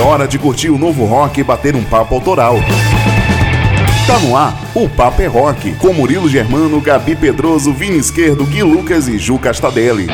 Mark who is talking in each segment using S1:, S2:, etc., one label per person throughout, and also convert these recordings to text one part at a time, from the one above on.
S1: É hora de curtir o novo rock e bater um papo autoral. Tá no ar, o Papo é Rock, com Murilo Germano, Gabi Pedroso, Vini Esquerdo, Gui Lucas e Ju Castadelli.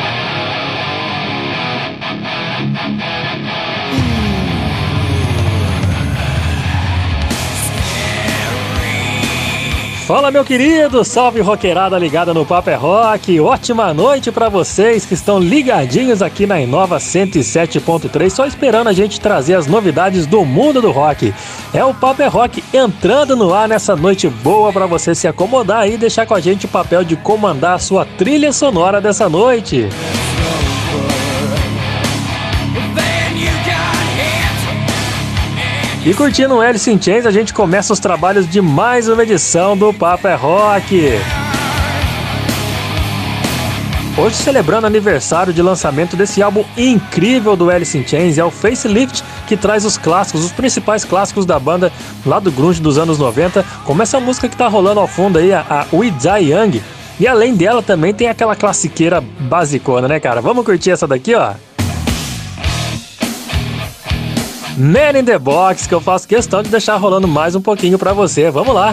S2: Fala meu querido, salve roqueirada ligada no Papo é Rock. Ótima noite para vocês que estão ligadinhos aqui na Inova 107.3, só esperando a gente trazer as novidades do mundo do rock. É o Papo é Rock entrando no ar nessa noite boa para você se acomodar e deixar com a gente o papel de comandar a sua trilha sonora dessa noite. E curtindo o Alice in Chains, a gente começa os trabalhos de mais uma edição do Papo é Rock. Hoje celebrando aniversário de lançamento desse álbum incrível do Alice in Chains, é o Facelift, que traz os clássicos, os principais clássicos da banda lá do grunge dos anos 90, como essa música que tá rolando ao fundo aí, a We Die Young. E além dela também tem aquela classiqueira basicona, né, cara? Vamos curtir essa daqui, ó. Man in the Box, que eu faço questão de deixar rolando mais um pouquinho para você. Vamos lá!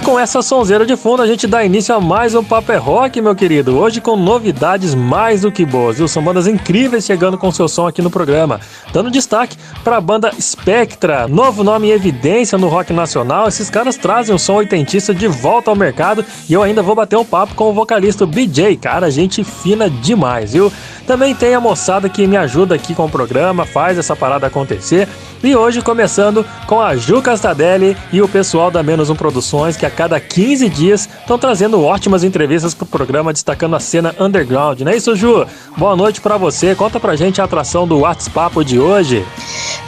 S2: E com essa sonzeira de fundo, a gente dá início a mais um Paper é Rock, meu querido. Hoje com novidades mais do que boas, viu? São bandas incríveis chegando com seu som aqui no programa. Dando destaque para a banda Spectra, novo nome em evidência no rock nacional. Esses caras trazem o som oitentista de volta ao mercado e eu ainda vou bater um papo com o vocalista BJ, cara, gente fina demais, viu? Também tem a moçada que me ajuda aqui com o programa, faz essa parada acontecer. E hoje começando com a Ju Castadelli e o pessoal da Menos Um Produções, que a cada 15 dias estão trazendo ótimas entrevistas pro programa, destacando a cena underground, não é isso, Ju? Boa noite para você. Conta pra gente a atração do WhatsApp de hoje.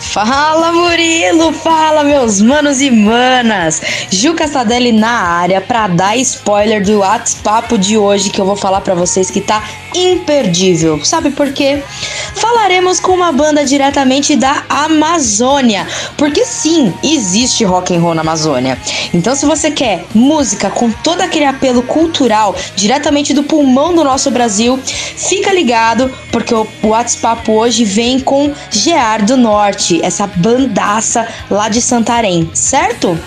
S3: Fala Murilo, fala meus manos e manas. Ju Castadelli na área para dar spoiler do WhatsApp de hoje que eu vou falar para vocês que tá imperdível. Sabe por quê? Falaremos com uma banda diretamente da Amazônia, porque sim, existe rock and roll na Amazônia. Então se você quer música com todo aquele apelo cultural diretamente do pulmão do nosso Brasil, fica ligado porque o WhatsApp hoje vem com Gear do Norte, essa bandaça lá de Santarém, certo?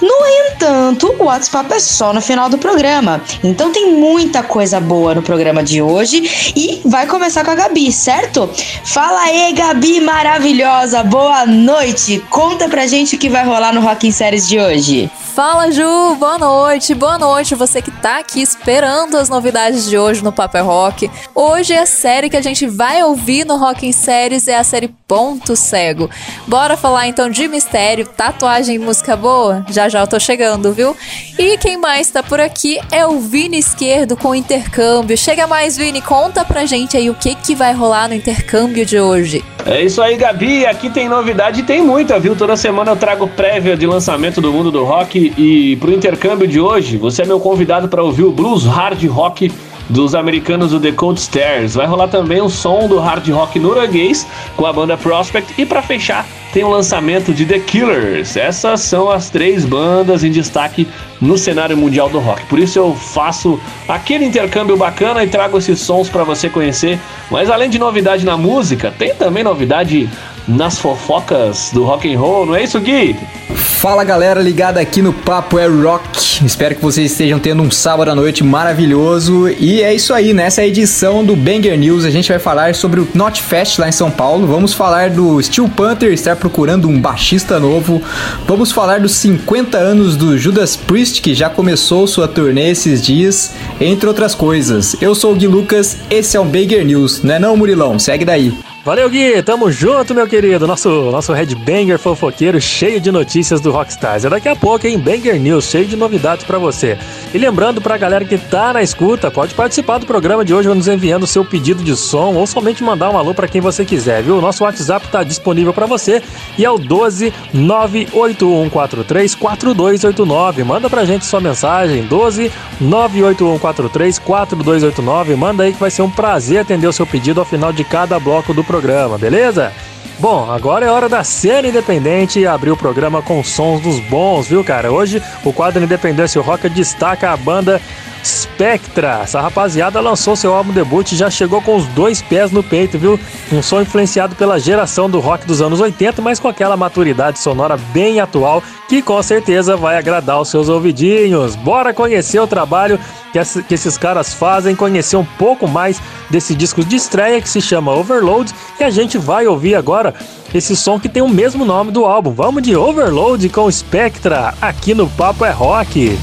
S3: No entanto, o WhatsApp é só no final do programa. Então tem muita coisa boa no programa de hoje e vai começar com a Gabi, certo? Fala aí, Gabi maravilhosa. Boa noite. Conta pra gente o que vai rolar no Rock in Séries de hoje.
S4: Fala Ju, boa noite, boa noite você que tá aqui esperando as novidades de hoje no Papel Rock. Hoje a série que a gente vai ouvir no Rock em Séries é a série Ponto Cego. Bora falar então de mistério, tatuagem e música boa? Já já eu tô chegando, viu? E quem mais tá por aqui é o Vini Esquerdo com intercâmbio. Chega mais, Vini, conta pra gente aí o que que vai rolar no intercâmbio de hoje.
S5: É isso aí, Gabi. Aqui tem novidade e tem muita, viu? Toda semana eu trago prévia de lançamento do mundo do rock e pro intercâmbio de hoje, você é meu convidado para ouvir o blues hard rock dos americanos do The Cold Stairs. Vai rolar também o som do hard rock norueguês com a banda Prospect e para fechar tem o lançamento de The Killers. Essas são as três bandas em destaque no cenário mundial do rock. Por isso eu faço aquele intercâmbio bacana e trago esses sons para você conhecer. Mas além de novidade na música, tem também novidade nas fofocas do rock and roll, não é isso, Gui?
S6: Fala galera, ligada aqui no Papo é Rock. Espero que vocês estejam tendo um sábado à noite maravilhoso. E é isso aí, nessa edição do Banger News a gente vai falar sobre o Not Fest lá em São Paulo. Vamos falar do Steel Panther estar procurando um baixista novo. Vamos falar dos 50 anos do Judas Priest que já começou sua turnê esses dias, entre outras coisas. Eu sou o Gui Lucas, esse é o Banger News, não é não, Murilão? Segue daí.
S5: Valeu, Gui. Tamo junto, meu querido. Nosso, nosso headbanger fofoqueiro cheio de notícias do Rockstars. É daqui a pouco, hein? Banger News, cheio de novidades para você. E lembrando pra galera que tá na escuta, pode participar do programa de hoje nos enviando o seu pedido de som ou somente mandar um alô para quem você quiser, viu? Nosso WhatsApp tá disponível para você e é o 12 98143 4289. Manda pra gente sua mensagem, 12 98143 4289. Manda aí que vai ser um prazer atender o seu pedido ao final de cada bloco do programa programa, beleza? Bom, agora é hora da cena independente e abrir o programa com sons dos bons, viu, cara? Hoje o quadro Independência Rock destaca a banda Spectra. Essa rapaziada lançou seu álbum debut e já chegou com os dois pés no peito, viu? Um som influenciado pela geração do rock dos anos 80, mas com aquela maturidade sonora bem atual que com certeza vai agradar os seus ouvidinhos. Bora conhecer o trabalho que, esses caras fazem, conhecer um pouco mais desse disco de estreia que se chama Overload e a gente vai ouvir agora esse som que tem o mesmo nome do álbum. Vamos de Overload com Spectra aqui no Papo é Rock.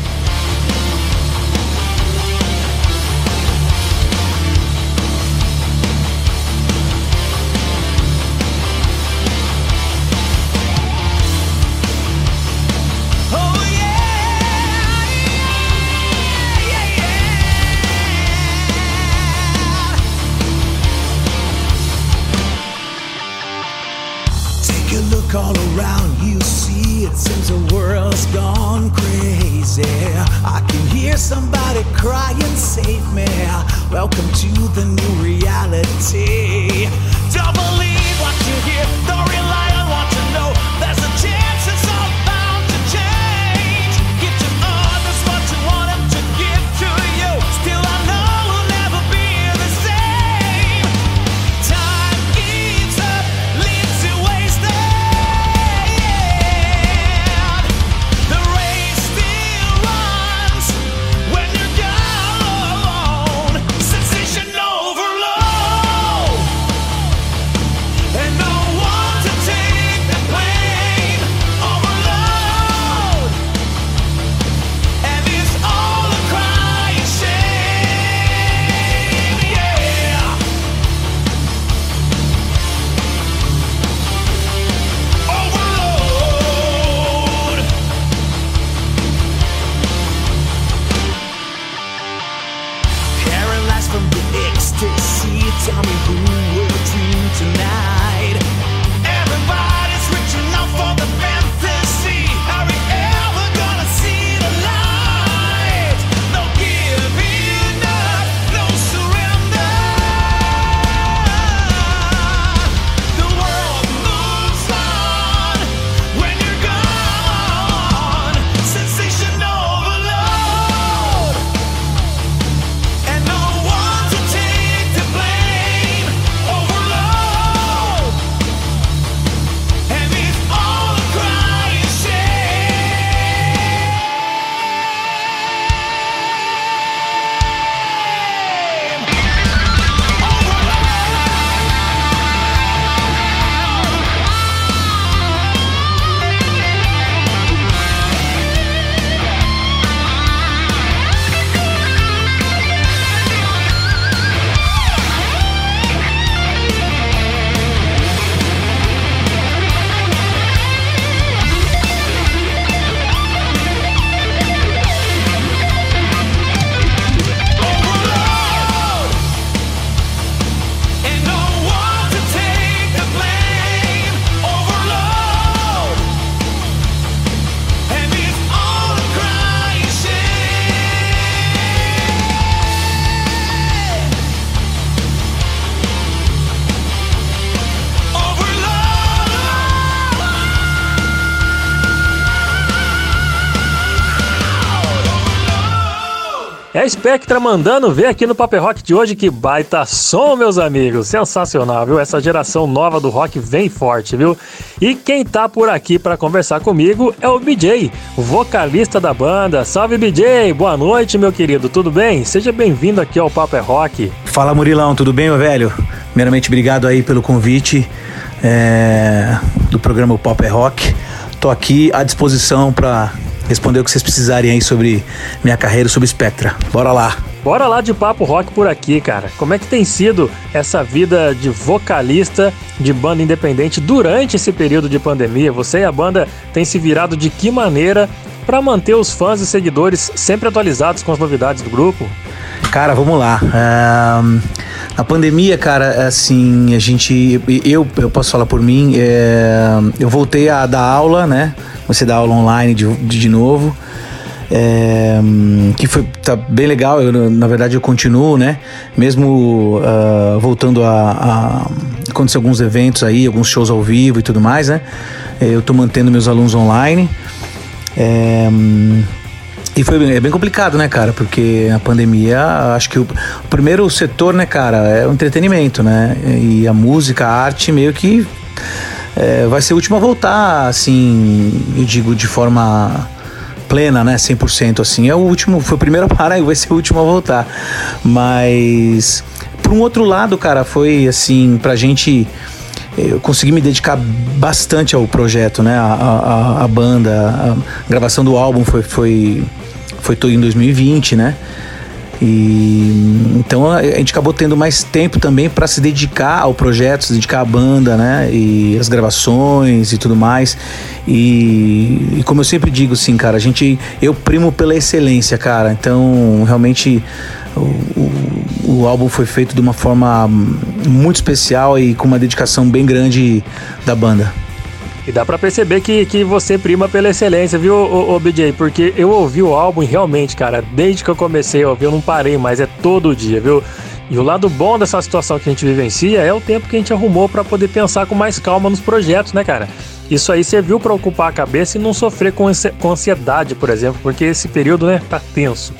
S5: Spectra mandando ver aqui no Paper Rock de hoje que baita som, meus amigos. Sensacional, viu? Essa geração nova do rock vem forte, viu? E quem tá por aqui para conversar comigo é o BJ, vocalista da banda. Salve BJ, boa noite, meu querido. Tudo bem? Seja bem-vindo aqui ao Paper Rock.
S7: Fala Murilão, tudo bem, meu velho? Primeiramente, obrigado aí pelo convite é, do programa Pop Rock. Tô aqui à disposição para responder o que vocês precisarem aí sobre minha carreira, sobre Spectra. Bora lá!
S2: Bora lá de papo rock por aqui, cara. Como é que tem sido essa vida de vocalista de banda independente durante esse período de pandemia? Você e a banda têm se virado de que maneira para manter os fãs e seguidores sempre atualizados com as novidades do grupo?
S7: Cara, vamos lá. Uh, a pandemia, cara, assim, a gente. Eu, eu posso falar por mim, é, eu voltei a dar aula, né? Você dar aula online de, de novo. É, que foi tá bem legal. Eu, na verdade, eu continuo, né? Mesmo uh, voltando a, a, acontecer alguns eventos aí, alguns shows ao vivo e tudo mais, né? Eu tô mantendo meus alunos online. É, e foi é bem complicado, né, cara? Porque a pandemia, acho que o, o, primeiro setor, né, cara, é o entretenimento, né? E a música, a arte, meio que é, vai ser o último a voltar, assim, eu digo de forma plena, né? 100% assim. É o último, foi o primeiro a parar e vai ser o último a voltar. Mas, por um outro lado, cara, foi assim, pra gente. Eu consegui me dedicar bastante ao projeto, né? A, a, a banda, a gravação do álbum foi, foi, foi em 2020, né? E então a gente acabou tendo mais tempo também para se dedicar ao projeto, se dedicar à banda, né? E as gravações e tudo mais. E, e como eu sempre digo, assim, cara, a gente eu primo pela excelência, cara. Então realmente o, o, o álbum foi feito de uma forma muito especial e com uma dedicação bem grande da banda.
S2: E dá para perceber que, que você prima pela excelência, viu, o, BJ? Porque eu ouvi o álbum e realmente, cara, desde que eu comecei a ouvir, eu não parei, mas é todo dia, viu? E o lado bom dessa situação que a gente vivencia é o tempo que a gente arrumou para poder pensar com mais calma nos projetos, né, cara? Isso aí serviu para ocupar a cabeça e não sofrer com ansiedade, por exemplo, porque esse período, né, tá tenso.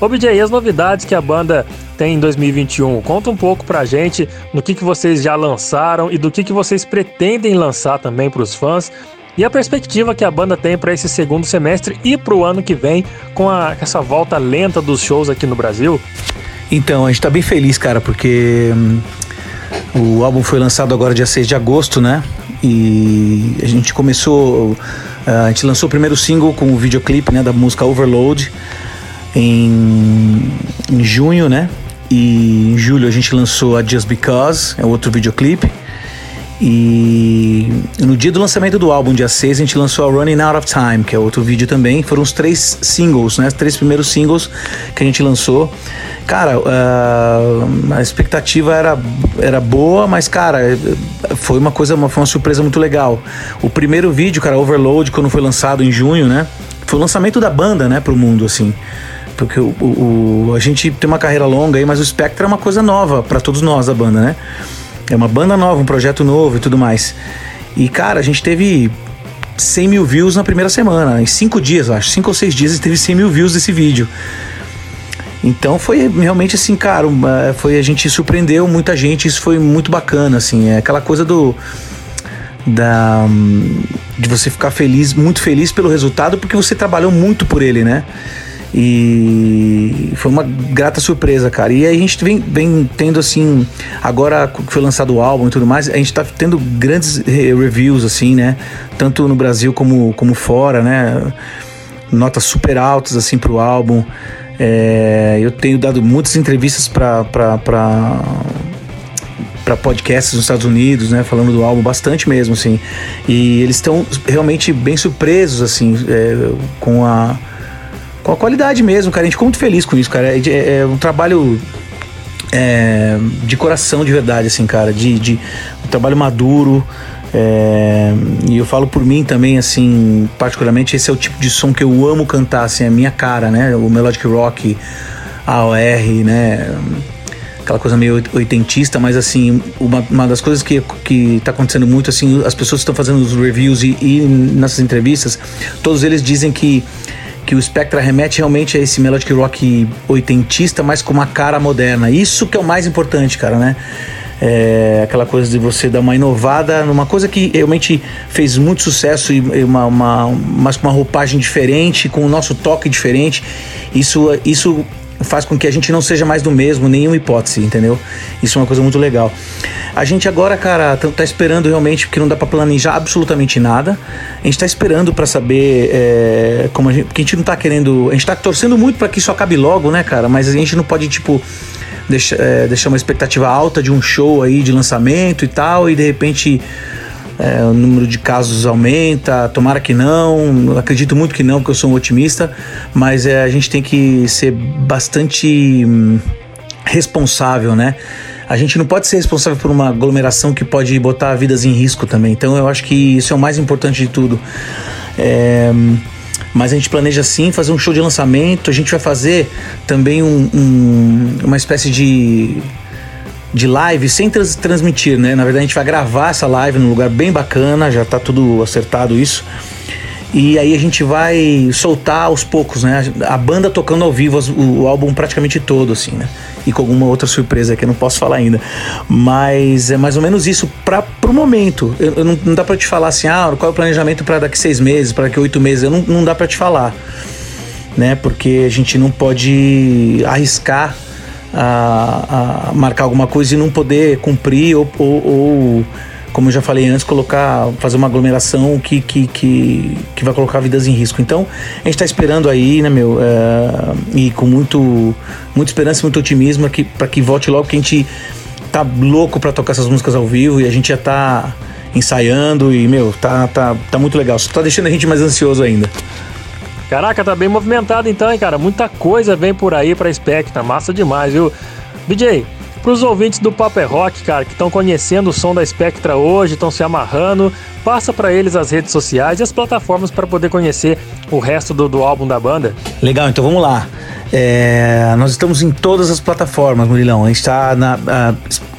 S2: Ô BJ, as novidades que a banda tem em 2021? Conta um pouco pra gente no que, que vocês já lançaram e do que, que vocês pretendem lançar também para os fãs e a perspectiva que a banda tem para esse segundo semestre e para o ano que vem com a, essa volta lenta dos shows aqui no Brasil.
S7: Então, a gente tá bem feliz, cara, porque hum, o álbum foi lançado agora dia 6 de agosto, né? E a gente começou. A gente lançou o primeiro single com o videoclipe né, da música Overload em, em junho, né? E em julho a gente lançou a Just Because, é outro videoclipe. E no dia do lançamento do álbum, dia 6, a gente lançou a Running Out of Time, que é outro vídeo também. Foram os três singles, né? Os três primeiros singles que a gente lançou. Cara, uh, a expectativa era, era boa, mas, cara, foi uma coisa, uma, foi uma surpresa muito legal. O primeiro vídeo, cara, Overload, quando foi lançado em junho, né? Foi o lançamento da banda, né, pro mundo, assim. Porque o, o, a gente tem uma carreira longa aí, mas o Spectre é uma coisa nova para todos nós da banda, né? É uma banda nova, um projeto novo e tudo mais. E, cara, a gente teve 100 mil views na primeira semana. Em cinco dias, acho. Cinco ou seis dias, teve 100 mil views desse vídeo. Então foi realmente assim, cara, foi a gente surpreendeu muita gente, isso foi muito bacana, assim, é aquela coisa do da de você ficar feliz, muito feliz pelo resultado, porque você trabalhou muito por ele, né? E foi uma grata surpresa, cara. E aí a gente vem, vem tendo assim, agora que foi lançado o álbum e tudo mais, a gente tá tendo grandes reviews, assim, né? Tanto no Brasil como, como fora, né? Notas super altas, assim, pro álbum. É, eu tenho dado muitas entrevistas para para podcasts nos Estados Unidos, né, falando do álbum bastante mesmo, assim. E eles estão realmente bem surpresos, assim, é, com a com a qualidade mesmo, cara. A gente ficou muito feliz com isso, cara. É, é, é um trabalho é, de coração de verdade, assim, cara. De, de um trabalho maduro. É, e eu falo por mim também, assim, particularmente, esse é o tipo de som que eu amo cantar, assim, é a minha cara, né? O melodic rock, AOR, né? Aquela coisa meio oitentista, mas assim, uma, uma das coisas que, que tá acontecendo muito, assim, as pessoas estão fazendo os reviews e, e nessas entrevistas, todos eles dizem que que o Spectra remete realmente a esse melodic rock oitentista, mas com uma cara moderna. Isso que é o mais importante, cara, né? É aquela coisa de você dar uma inovada numa coisa que realmente fez muito sucesso e uma, uma, mas com uma roupagem diferente, com o nosso toque diferente. Isso, isso faz com que a gente não seja mais do mesmo, nenhuma hipótese, entendeu? Isso é uma coisa muito legal. A gente agora, cara, tá, tá esperando realmente, porque não dá para planejar absolutamente nada. A gente tá esperando para saber é, como a gente. Porque a gente não tá querendo. A gente tá torcendo muito para que isso acabe logo, né, cara? Mas a gente não pode, tipo. Deixar, é, deixar uma expectativa alta de um show aí de lançamento e tal, e de repente é, o número de casos aumenta, tomara que não, acredito muito que não, porque eu sou um otimista, mas é, a gente tem que ser bastante hum, responsável, né? A gente não pode ser responsável por uma aglomeração que pode botar vidas em risco também. Então eu acho que isso é o mais importante de tudo. É, mas a gente planeja sim fazer um show de lançamento. A gente vai fazer também um, um, uma espécie de de live sem trans transmitir, né? Na verdade, a gente vai gravar essa live num lugar bem bacana, já tá tudo acertado isso. E aí a gente vai soltar aos poucos, né? A banda tocando ao vivo o, álbum praticamente todo, assim, né? E com alguma outra surpresa que eu não posso falar ainda. Mas é mais ou menos isso para pro momento. Eu, eu não, não, dá para te falar assim, ah, qual é o planejamento para daqui seis meses, para daqui oito meses. Eu não, não dá para te falar, né? Porque a gente não pode arriscar a, a marcar alguma coisa e não poder cumprir ou, ou, ou, como eu já falei antes, colocar, fazer uma aglomeração que, que, que, que vai colocar vidas em risco. Então, a gente está esperando aí, né, meu, é, e com muito, muita esperança e muito otimismo para que volte logo, que a gente tá louco para tocar essas músicas ao vivo e a gente já tá ensaiando e, meu, tá, tá, tá muito legal. Só tá deixando a gente mais ansioso ainda.
S2: Caraca, tá bem movimentado então, hein, cara? Muita coisa vem por aí pra Spectra, massa demais, viu? BJ, pros ouvintes do Paper é Rock, cara, que estão conhecendo o som da Spectra hoje, estão se amarrando, passa para eles as redes sociais e as plataformas para poder conhecer o resto do, do álbum da banda.
S7: Legal, então vamos lá. É, nós estamos em todas as plataformas, Murilão. A gente está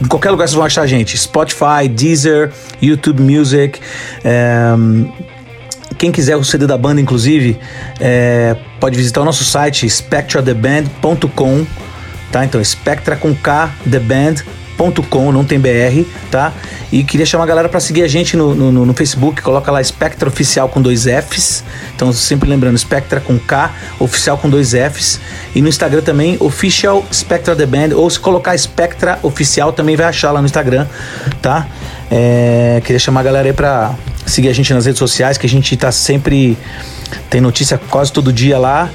S7: em qualquer lugar vocês vão achar a gente. Spotify, Deezer, YouTube Music. É, quem quiser o CD da banda, inclusive, é, pode visitar o nosso site spectratheband.com, tá? Então, Spectra com K, The Band com, não tem BR, tá? E queria chamar a galera para seguir a gente no, no, no, Facebook, coloca lá Spectra Oficial com dois Fs. Então, sempre lembrando, Spectra com K, Oficial com dois Fs. E no Instagram também, Official Spectra The Band, ou se colocar Spectra Oficial também vai achar lá no Instagram, tá? É, queria chamar a galera aí pra seguir a gente nas redes sociais, que a gente tá sempre. Tem notícia quase todo dia lá.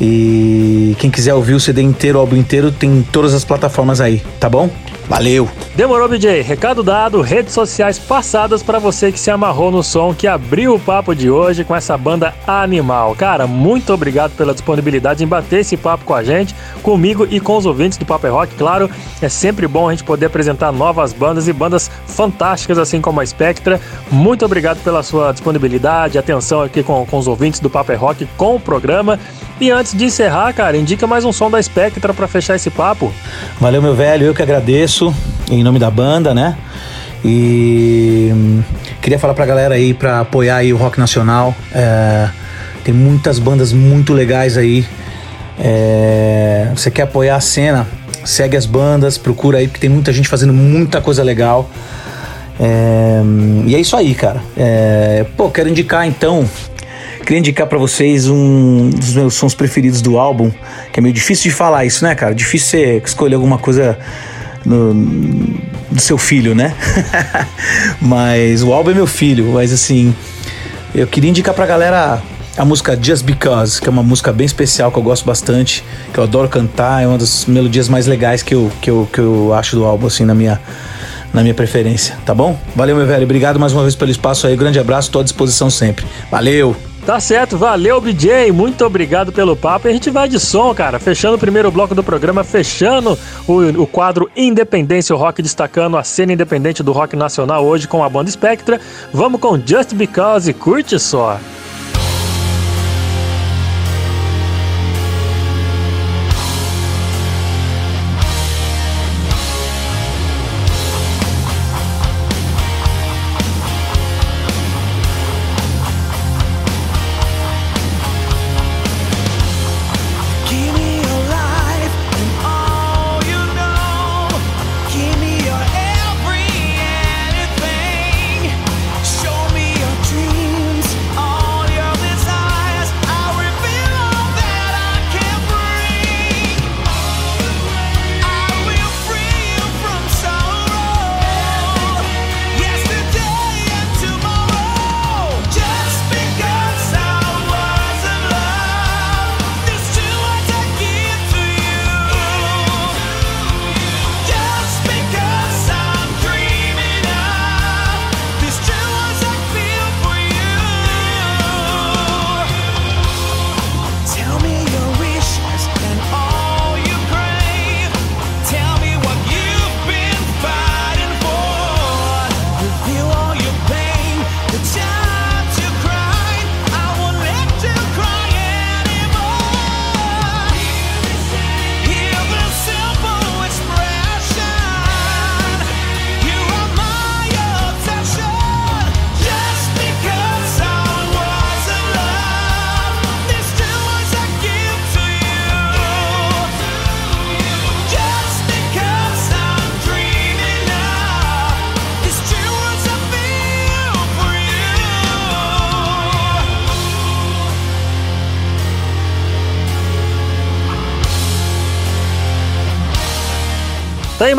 S7: E quem quiser ouvir o CD inteiro, o álbum inteiro, tem todas as plataformas aí, tá bom? Valeu!
S2: Demorou, BJ. Recado dado, redes sociais passadas para você que se amarrou no som que abriu o papo de hoje com essa banda animal. Cara, muito obrigado pela disponibilidade em bater esse papo com a gente, comigo e com os ouvintes do Paper Rock. Claro, é sempre bom a gente poder apresentar novas bandas e bandas fantásticas, assim como a Spectra. Muito obrigado pela sua disponibilidade, atenção aqui com, com os ouvintes do Paper Rock, com o programa. E antes de encerrar, cara, indica mais um som da Spectra para fechar esse papo.
S7: Valeu, meu velho, eu que agradeço em nome da banda, né? E hum, queria falar pra galera aí pra apoiar aí o rock nacional. É, tem muitas bandas muito legais aí. É, você quer apoiar a cena? Segue as bandas, procura aí, porque tem muita gente fazendo muita coisa legal. É, e é isso aí, cara. É, pô, quero indicar então Queria indicar para vocês um dos meus sons preferidos do álbum, que é meio difícil de falar isso, né, cara? Difícil você escolher alguma coisa no, do seu filho, né? mas o álbum é meu filho, mas assim, eu queria indicar pra galera a música Just Because, que é uma música bem especial que eu gosto bastante, que eu adoro cantar, é uma das melodias mais legais que eu, que eu, que eu acho do álbum, assim, na minha, na minha preferência, tá bom? Valeu, meu velho, obrigado mais uma vez pelo espaço aí, grande abraço, tô à disposição sempre. Valeu!
S2: Tá certo, valeu, BJ. Muito obrigado pelo papo. E a gente vai de som, cara. Fechando o primeiro bloco do programa, fechando o, o quadro Independência o Rock, destacando a cena independente do rock nacional hoje com a banda Spectra. Vamos com Just Because e curte só.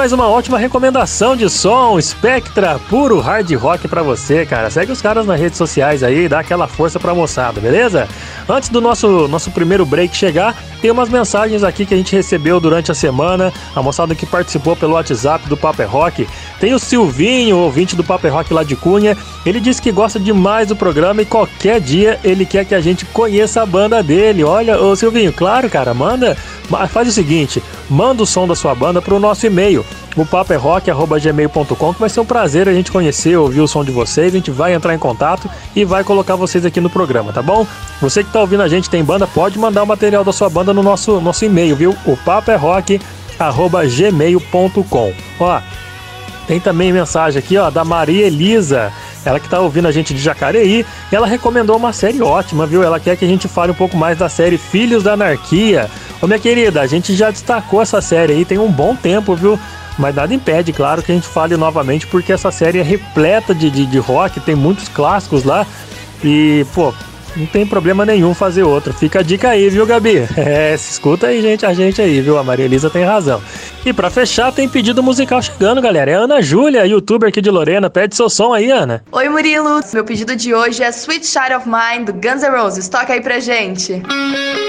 S2: Mais uma ótima recomendação de som, Spectra, puro hard rock para você, cara. Segue os caras nas redes sociais aí, dá aquela força pra moçada, beleza? Antes do nosso, nosso primeiro break chegar, tem umas mensagens aqui que a gente recebeu durante a semana, a moçada que participou pelo WhatsApp do Paper Rock. Tem o Silvinho, ouvinte do Paper Rock lá de Cunha, ele disse que gosta demais do programa e qualquer dia ele quer que a gente conheça a banda dele. Olha, ô Silvinho, claro, cara, manda, faz o seguinte, manda o som da sua banda pro nosso e-mail, o paperrock.gmail.com, que vai ser um prazer a gente conhecer, ouvir o som de vocês, a gente vai entrar em contato e vai colocar vocês aqui no programa, tá bom? Você que tá ouvindo a gente tem banda, pode mandar o material da sua banda no nosso, nosso e-mail, viu? O paperrock.gmail.com. Ó, tem também mensagem aqui, ó, da Maria Elisa. Ela que tá ouvindo a gente de Jacareí, ela recomendou uma série ótima, viu? Ela quer que a gente fale um pouco mais da série Filhos da Anarquia. Ô minha querida, a gente já destacou essa série aí tem um bom tempo, viu? Mas nada impede, claro, que a gente fale novamente, porque essa série é repleta de, de, de rock, tem muitos clássicos lá. E, pô, não tem problema nenhum fazer outro. Fica a dica aí, viu, Gabi? É, escuta aí, gente, a gente aí, viu? A Maria Elisa tem razão. E para fechar, tem pedido musical chegando, galera. É Ana Júlia, youtuber aqui de Lorena. Pede seu som aí, Ana.
S8: Oi, Murilo. Meu pedido de hoje é Sweet Child of Mine, do Guns N' Roses. Toca aí pra gente. Música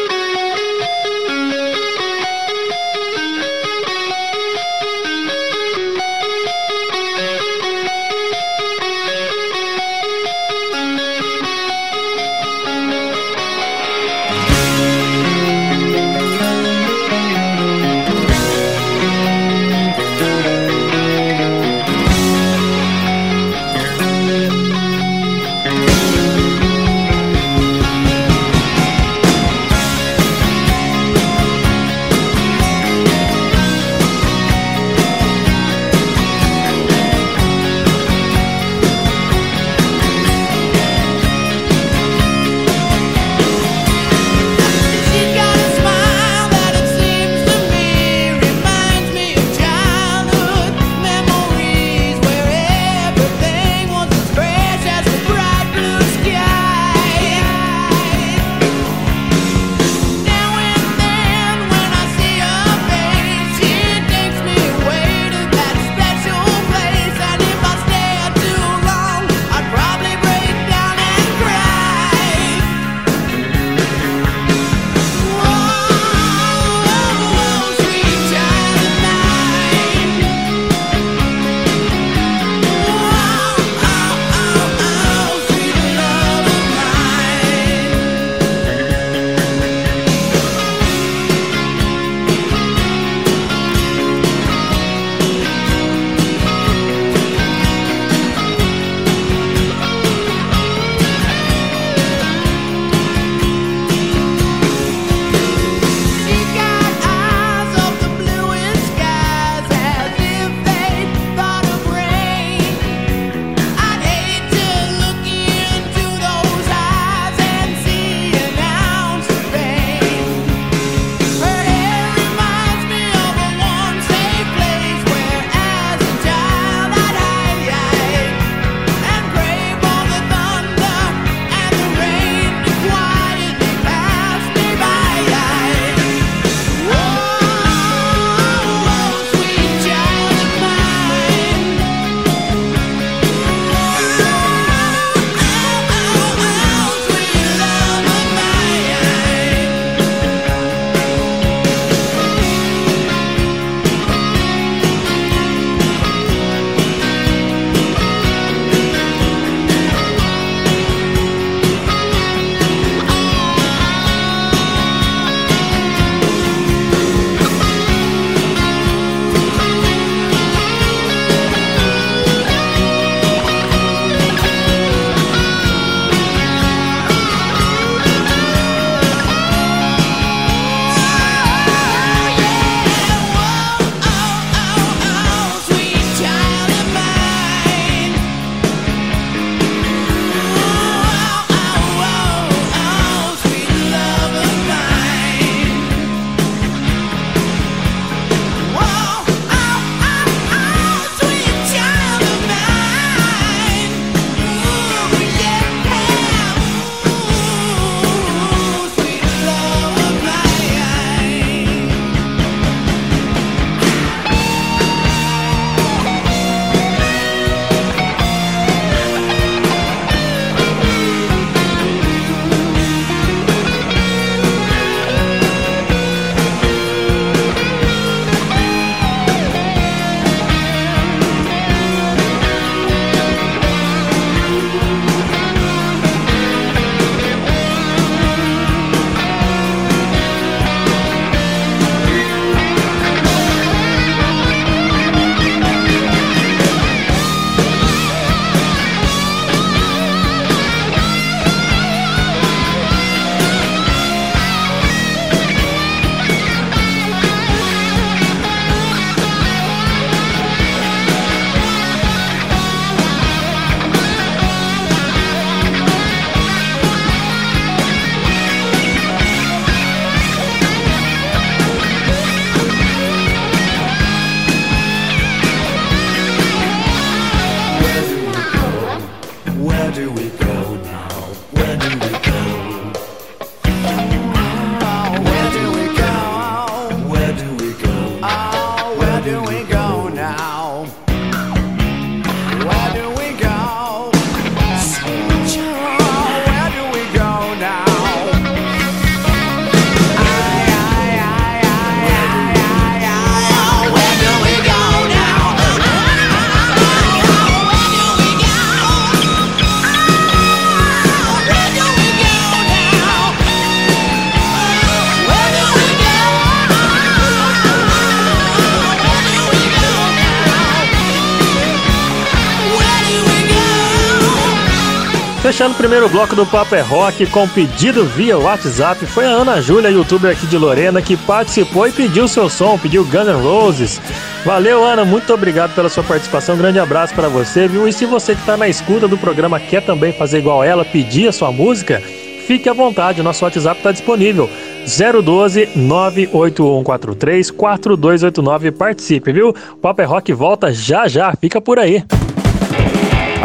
S2: fechando o primeiro bloco do Papo é Rock com pedido via WhatsApp, foi a Ana Júlia, youtuber aqui de Lorena, que participou e pediu seu som, pediu Guns N' Roses. Valeu, Ana, muito obrigado pela sua participação. Grande abraço para você, viu? E se você que está na escuta do programa quer também fazer igual ela, pedir a sua música, fique à vontade, nosso WhatsApp está disponível. 012 98143 4289. Participe, viu? Papo é Rock volta já já, fica por aí.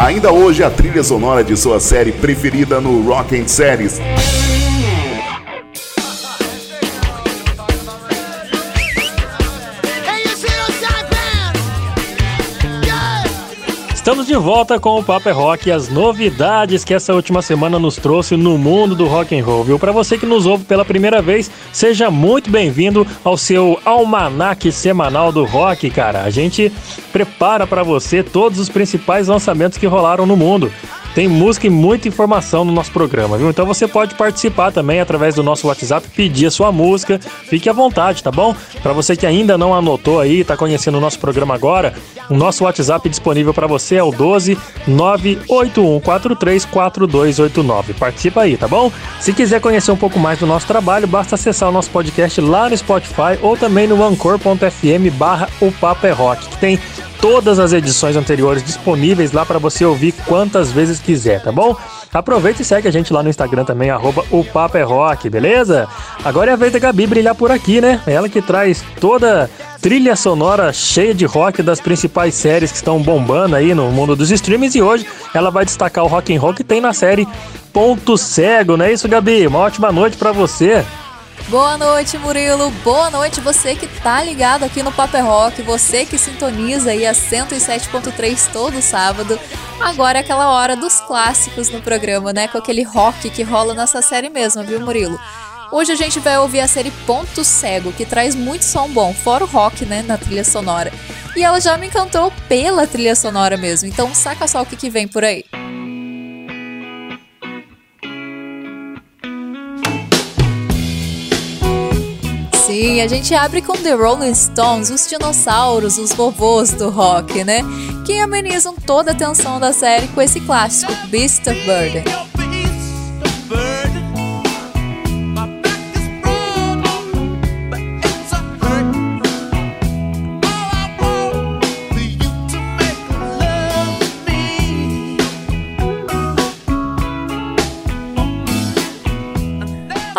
S1: Ainda hoje a trilha sonora de sua série preferida no Rock and Series.
S2: De volta com o Paper é Rock e as novidades que essa última semana nos trouxe no mundo do rock and roll. Para você que nos ouve pela primeira vez, seja muito bem-vindo ao seu almanaque semanal do rock, cara. A gente prepara para você todos os principais lançamentos que rolaram no mundo. Tem música e muita informação no nosso programa, viu? Então você pode participar também através do nosso WhatsApp, pedir a sua música. Fique à vontade, tá bom? Para você que ainda não anotou aí, tá conhecendo o nosso programa agora, o nosso WhatsApp disponível para você é o 12 981434289. Participa aí, tá bom? Se quiser conhecer um pouco mais do nosso trabalho, basta acessar o nosso podcast lá no Spotify ou também no anchor.fm barra o Papo é Rock, que tem todas as edições anteriores disponíveis lá para você ouvir quantas vezes quiser, tá bom? Aproveita e segue a gente lá no Instagram também, arroba o Papo é Rock, beleza? Agora é a vez da Gabi brilhar por aqui, né? Ela que traz toda trilha sonora cheia de rock das principais séries que estão bombando aí no mundo dos streams e hoje ela vai destacar o rock and roll que tem na série Ponto Cego, não é isso, Gabi? Uma ótima noite para você.
S4: Boa noite, Murilo. Boa noite, você que tá ligado aqui no Paper Rock, você que sintoniza aí a 107.3 todo sábado. Agora é aquela hora dos clássicos no programa, né? Com aquele rock que rola nessa série mesmo, viu, Murilo? Hoje a gente vai ouvir a série Ponto Cego, que traz muito som bom, fora o rock, né, na trilha sonora. E ela já me encantou pela trilha sonora mesmo, então saca só o que, que vem por aí. Sim, a gente abre com The Rolling Stones, os dinossauros, os vovôs do rock, né? Que amenizam toda a tensão da série com esse clássico, Beast of Burden.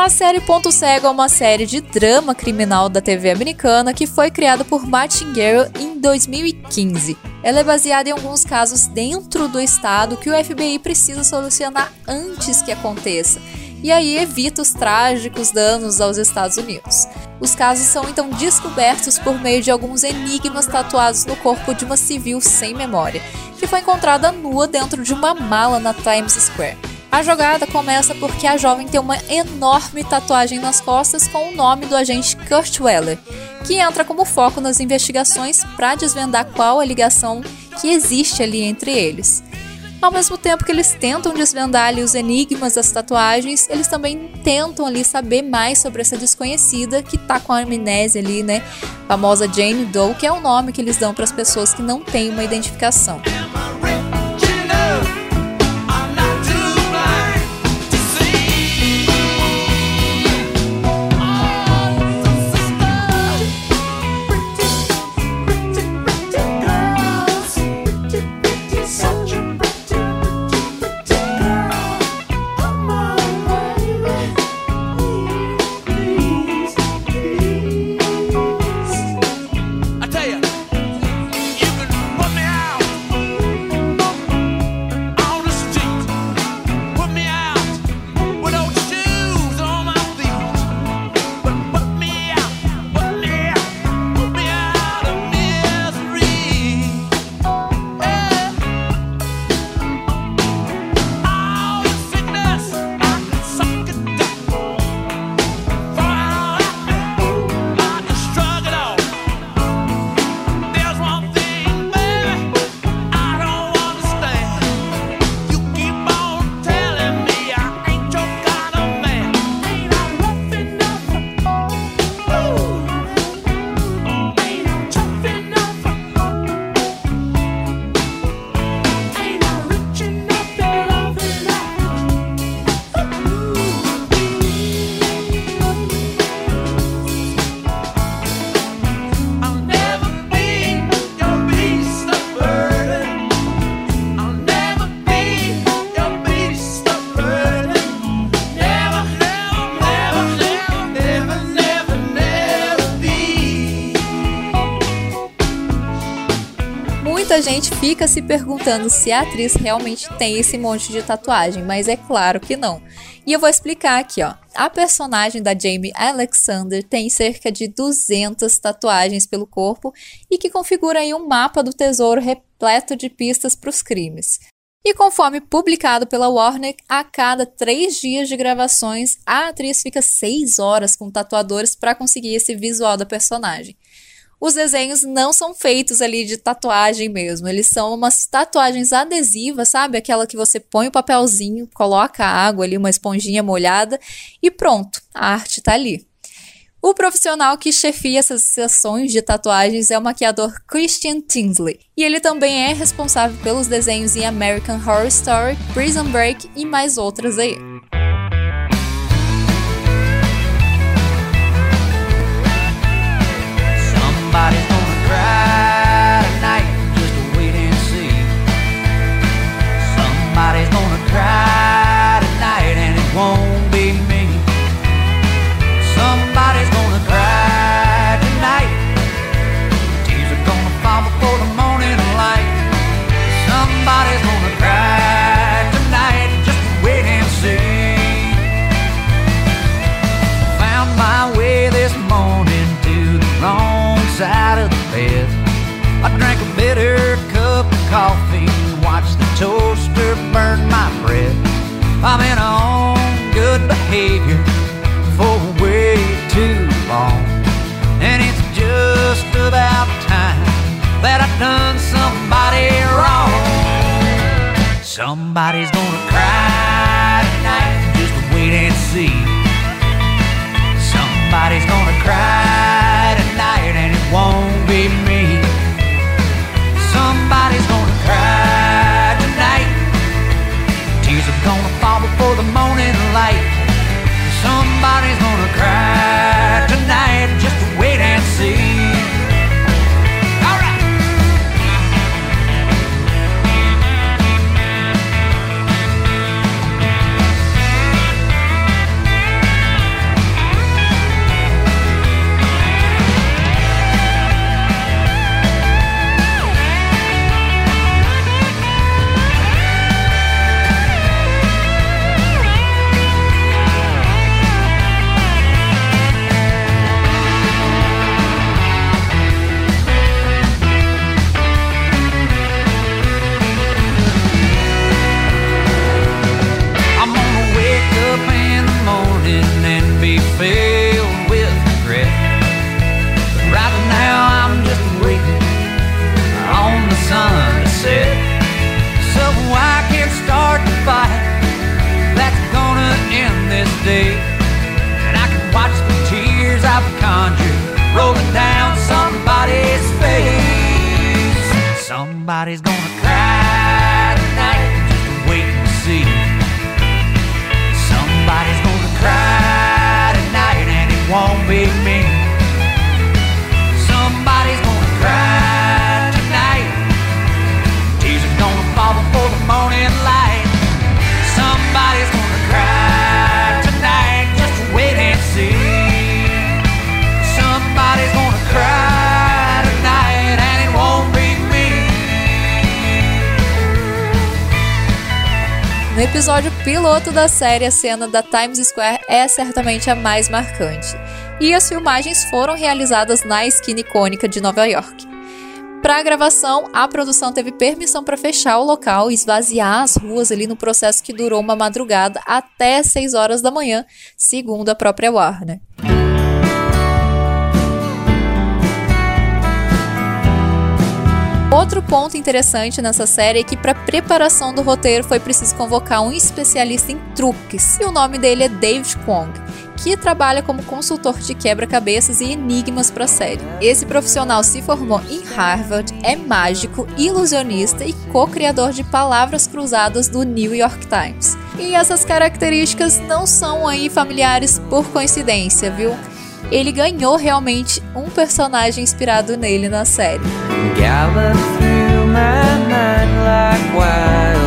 S4: A série Ponto Cego é uma série de drama criminal da TV americana que foi criada por Martin Guerra em 2015. Ela é baseada em alguns casos dentro do estado que o FBI precisa solucionar antes que aconteça, e aí evita os trágicos danos aos Estados Unidos. Os casos são então descobertos por meio de alguns enigmas tatuados no corpo de uma civil sem memória, que foi encontrada nua dentro de uma mala na Times Square. A jogada começa porque a jovem tem uma enorme tatuagem nas costas com o nome do agente Kurt Weller, que entra como foco nas investigações para desvendar qual a ligação que existe ali entre eles. Ao mesmo tempo que eles tentam desvendar ali os enigmas das tatuagens, eles também tentam ali saber mais sobre essa desconhecida que tá com a amnésia ali, né? A famosa Jane Doe, que é o nome que eles dão para as pessoas que não têm uma identificação. Fica se perguntando se a atriz realmente tem esse monte de tatuagem, mas é claro que não. E eu vou explicar aqui, ó. A personagem da Jamie Alexander tem cerca de 200 tatuagens pelo corpo e que configura aí um mapa do tesouro repleto de pistas para os crimes. E conforme publicado pela Warner, a cada três dias de gravações, a atriz fica seis horas com tatuadores para conseguir esse visual da personagem. Os desenhos não são feitos ali de tatuagem mesmo, eles são umas tatuagens adesivas, sabe? Aquela que você põe o papelzinho, coloca água ali, uma esponjinha molhada e pronto, a arte está ali. O profissional que chefia essas sessões de tatuagens é o maquiador Christian Tinsley, e ele também é responsável pelos desenhos em American Horror Story, Prison Break e mais outras aí. somebody coffee, watched the toaster burn my bread. I'm in on good behavior for way too long. And it's just about time that I've done somebody wrong. Somebody's gonna cry tonight, just wait and see. Somebody's gonna cry tonight, and it won't be me. Piloto da série, a cena da Times Square é certamente a mais marcante. E as filmagens foram realizadas na esquina icônica de Nova York. Para a gravação, a produção teve permissão para fechar o local e esvaziar as ruas ali no processo que durou uma madrugada até 6 horas da manhã, segundo a própria Warner. Outro ponto interessante nessa série é que para preparação do roteiro foi preciso convocar um especialista em truques, e o nome dele é David Kwong, que trabalha como consultor de quebra-cabeças e enigmas para a série. Esse profissional se formou em Harvard, é mágico, ilusionista e co-criador de palavras cruzadas do New York Times. E essas características não são aí familiares por coincidência, viu? Ele ganhou realmente um personagem inspirado nele na série.
S9: Gallop through my mind like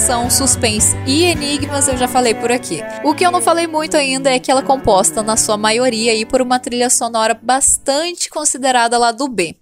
S10: tensão, suspense e enigmas, eu já falei por aqui. O que eu não falei muito ainda é que ela é composta, na sua maioria, aí, por uma trilha sonora bastante considerada lá do B.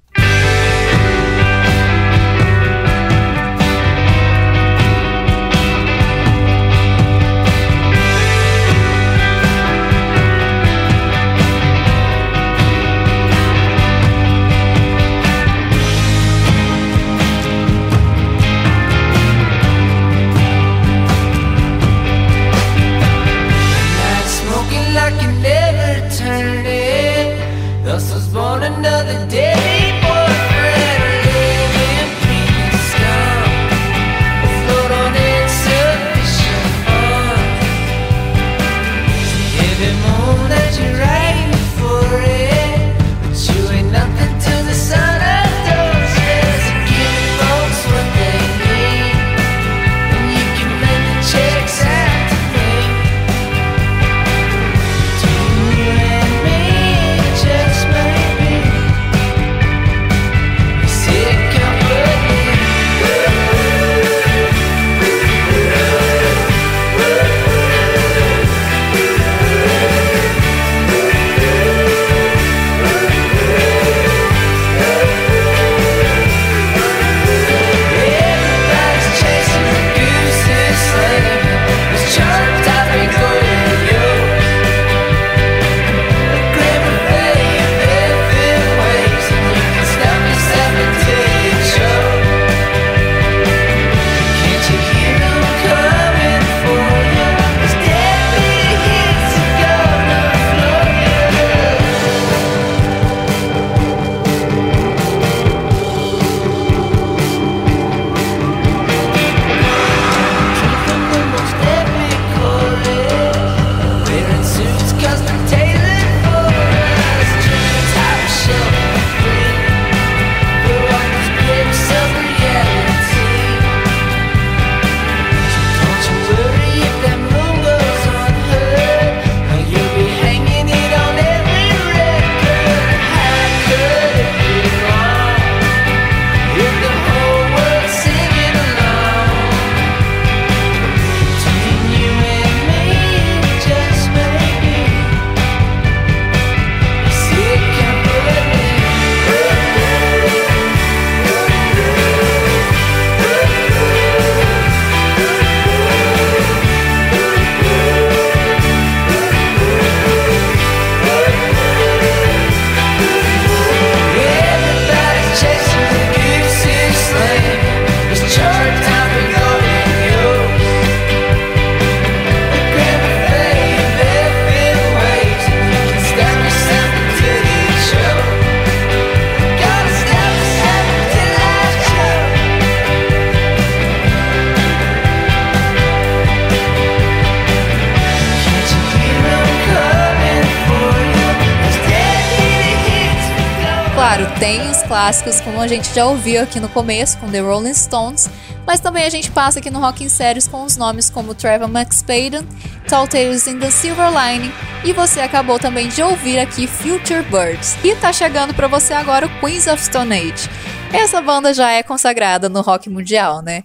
S10: já ouviu aqui no começo, com The Rolling Stones, mas também a gente passa aqui no Rock in Series com os nomes como Trevor McSpadden, Tall Tales in the Silver Lining, e você acabou também de ouvir aqui Future Birds. E tá chegando pra você agora o Queens of Stone Age. Essa banda já é consagrada no rock mundial, né?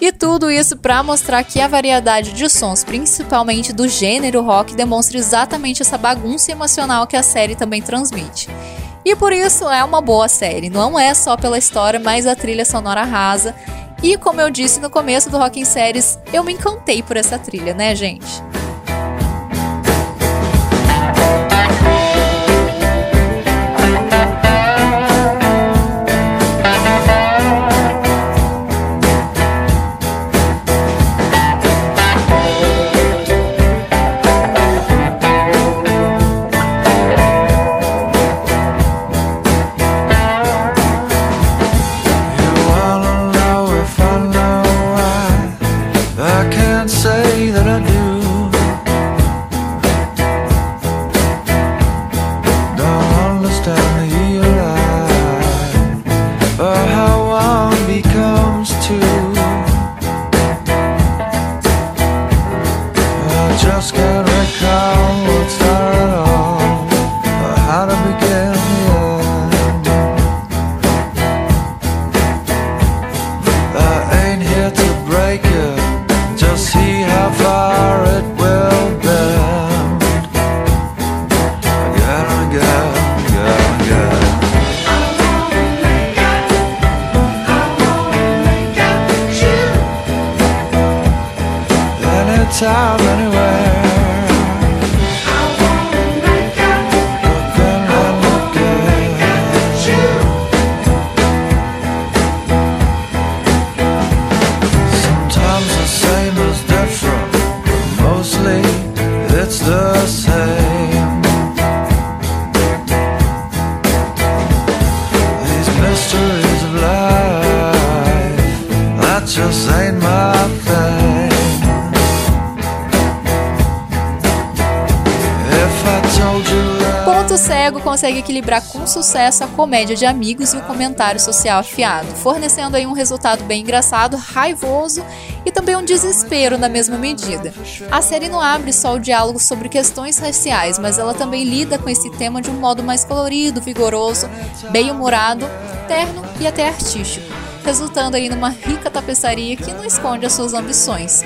S10: E tudo isso para mostrar que a variedade de sons, principalmente do gênero rock, demonstra exatamente essa bagunça emocional que a série também transmite. E por isso é uma boa série, não é só pela história, mas a trilha sonora rasa. E como eu disse no começo do Rock em Séries, eu me encantei por essa trilha, né, gente?
S4: Consegue equilibrar com sucesso a comédia de amigos e o comentário social afiado, fornecendo aí um resultado bem engraçado, raivoso e também um desespero na mesma medida. A série não abre só o diálogo sobre questões raciais, mas ela também lida com esse tema de um modo mais colorido, vigoroso, bem-humorado, terno e até artístico, resultando aí numa rica tapeçaria que não esconde as suas ambições.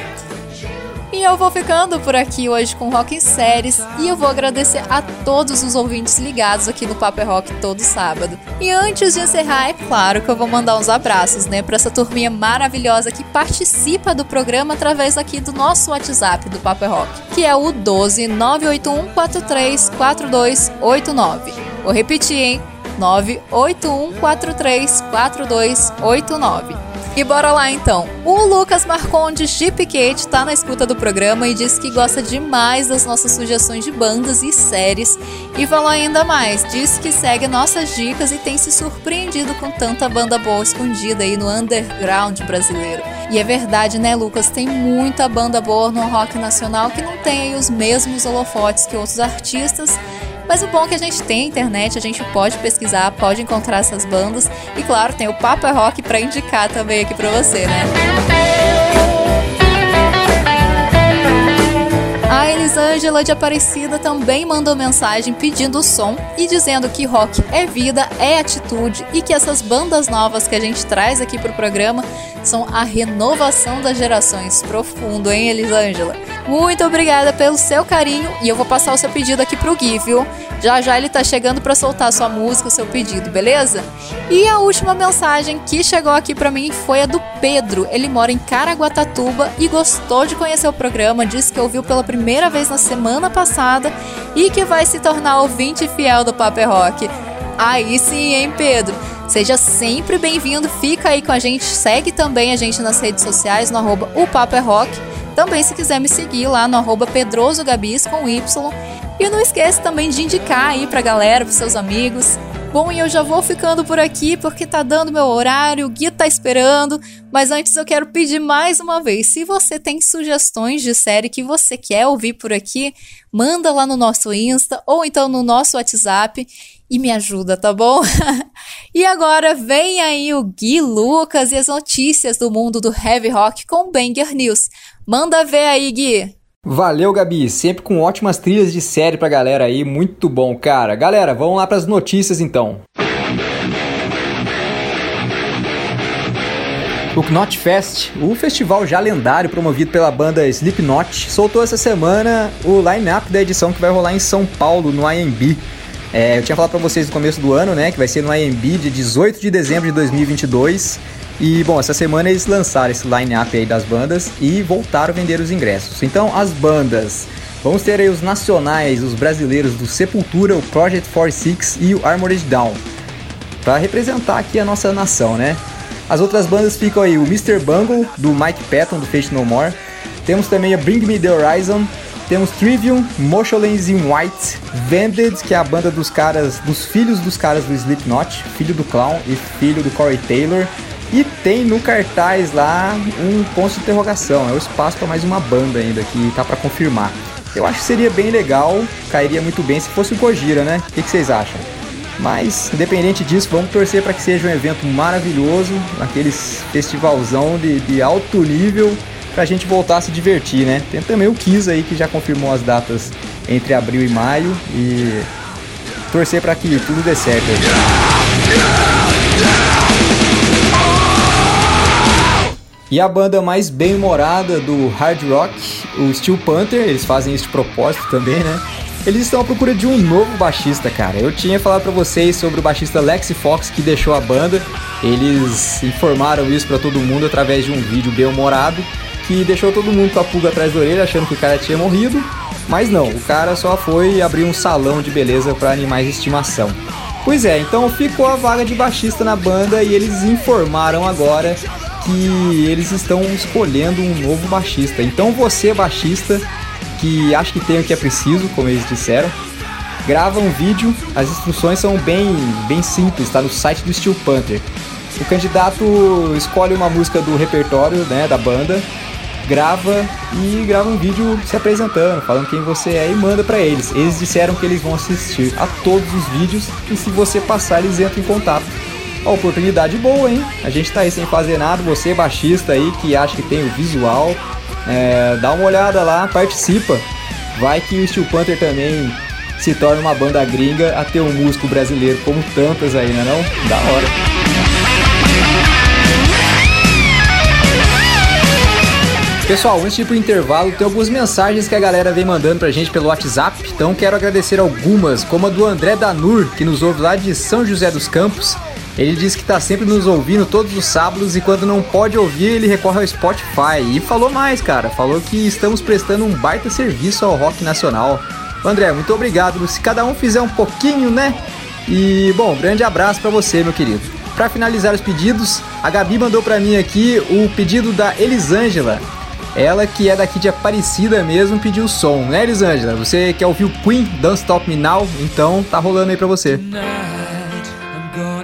S4: E eu vou ficando por aqui hoje com Rock em Séries e eu vou agradecer a todos os ouvintes ligados aqui no Paper Rock todo sábado. E antes de encerrar, é claro que eu vou mandar uns abraços, né, para essa turminha maravilhosa que participa do programa através aqui do nosso WhatsApp do Paper Rock, que é o 12 981 43 4289. Vou repetir, hein? 981 43 4289. E bora lá então. O Lucas Marcondes de Piquete tá na escuta do programa e disse que gosta demais das nossas sugestões de bandas e séries. E falou ainda mais, disse que segue nossas dicas e tem se surpreendido com tanta banda boa escondida aí no underground brasileiro. E é verdade, né, Lucas? Tem muita banda boa no rock nacional que não tem aí os mesmos holofotes que outros artistas. Mas o bom é que a gente tem internet, a gente pode pesquisar, pode encontrar essas bandas. E claro, tem o Papa Rock pra indicar também aqui pra você, né? A Elisângela de Aparecida também mandou mensagem pedindo o som e dizendo que rock é vida, é atitude e que essas bandas novas que a gente traz aqui pro programa são a renovação das gerações. Profundo, hein, Elisângela? Muito obrigada pelo seu carinho e eu vou passar o seu pedido aqui pro Gui, viu? Já já ele tá chegando pra soltar sua música, o seu pedido, beleza? E a última mensagem que chegou aqui pra mim foi a do Pedro. Ele mora em Caraguatatuba e gostou de conhecer o programa, disse que ouviu pela primeira vez na semana passada e que vai se tornar ouvinte fiel do Paper Rock. Aí sim, hein, Pedro? Seja sempre bem-vindo, fica aí com a gente, segue também a gente nas redes sociais no arroba o Paper Rock. Também se quiser me seguir lá no arroba pedrosogabis com Y. E não esquece também de indicar aí pra galera, pros seus amigos. Bom, e eu já vou ficando por aqui porque tá dando meu horário, o Gui tá esperando. Mas antes eu quero pedir mais uma vez: se você tem sugestões de série que você quer ouvir por aqui, manda lá no nosso Insta ou então no nosso WhatsApp e me ajuda, tá bom? e agora vem aí o Gui Lucas e as notícias do mundo do heavy rock com Banger News. Manda ver aí, Gui!
S6: Valeu, Gabi. Sempre com ótimas trilhas de série pra galera aí. Muito bom, cara. Galera, vamos lá pras notícias então. O Knot Fest, o festival já lendário promovido pela banda Slipknot, soltou essa semana o line-up da edição que vai rolar em São Paulo, no IMB. É, eu tinha falado pra vocês no começo do ano, né, que vai ser no IMB de 18 de dezembro de 2022. E, bom, essa semana eles lançaram esse line-up aí das bandas e voltaram a vender os ingressos. Então, as bandas... Vamos ter aí os nacionais, os brasileiros do Sepultura, o Project 46 e o Armored Down. Pra representar aqui a nossa nação, né? As outras bandas ficam aí o Mr. Bungle, do Mike Patton, do Fate No More. Temos também a Bring Me The Horizon. Temos Trivium, Motionless in White, Vended, que é a banda dos caras, dos filhos dos caras do Slipknot, filho do Clown e filho do Corey Taylor. E tem no cartaz lá um ponto de interrogação, é o espaço para mais uma banda ainda que tá para confirmar. Eu acho que seria bem legal, cairia muito bem se fosse o Gojira, né? O que, que vocês acham? Mas, independente disso, vamos torcer para que seja um evento maravilhoso, aqueles festivalzão de, de alto nível, pra gente voltar a se divertir, né? Tem também o Kiss aí que já confirmou as datas entre abril e maio e torcer para que tudo dê certo. E a banda mais bem-humorada do hard rock, o Steel Panther, eles fazem isso de propósito também, né? Eles estão à procura de um novo baixista, cara. Eu tinha falado pra vocês sobre o baixista Lexi Fox que deixou a banda. Eles informaram isso pra todo mundo através de um vídeo bem-humorado que deixou todo mundo com a pulga atrás da orelha achando que o cara tinha morrido. Mas não, o cara só foi abrir um salão de beleza para animais de estimação. Pois é, então ficou a vaga de baixista na banda e eles informaram agora que eles estão escolhendo um novo baixista. Então você, baixista, que acha que tem o que é preciso, como eles disseram, grava um vídeo. As instruções são bem, bem simples, está no site do Steel Panther. O candidato escolhe uma música do repertório né, da banda, grava e grava um vídeo se apresentando, falando quem você é e manda pra eles. Eles disseram que eles vão assistir a todos os vídeos e se você passar eles entram em contato. Uma oportunidade boa, hein? A gente tá aí sem fazer nada, você baixista aí que acha que tem o visual, é, dá uma olhada lá, participa. Vai que o Steel Panther também se torna uma banda gringa a ter um músico brasileiro como tantas aí, né não? Da hora. Pessoal, antes de ir pro intervalo, tem algumas mensagens que a galera vem mandando pra gente pelo WhatsApp, então quero agradecer algumas, como a do André Danur, que nos ouve lá de São José dos Campos. Ele diz que tá sempre nos ouvindo todos os sábados e quando não pode ouvir, ele recorre ao Spotify. E falou mais, cara, falou que estamos prestando um baita serviço ao rock nacional. André, muito obrigado. Se cada um fizer um pouquinho, né? E, bom, grande abraço pra você, meu querido. Pra finalizar os pedidos, a Gabi mandou pra mim aqui o pedido da Elisângela. Ela que é daqui de Aparecida mesmo pediu o som, né, Elisângela? Você quer ouvir o Queen Don't Stop Me Now? Então tá rolando aí pra você.
S9: I'm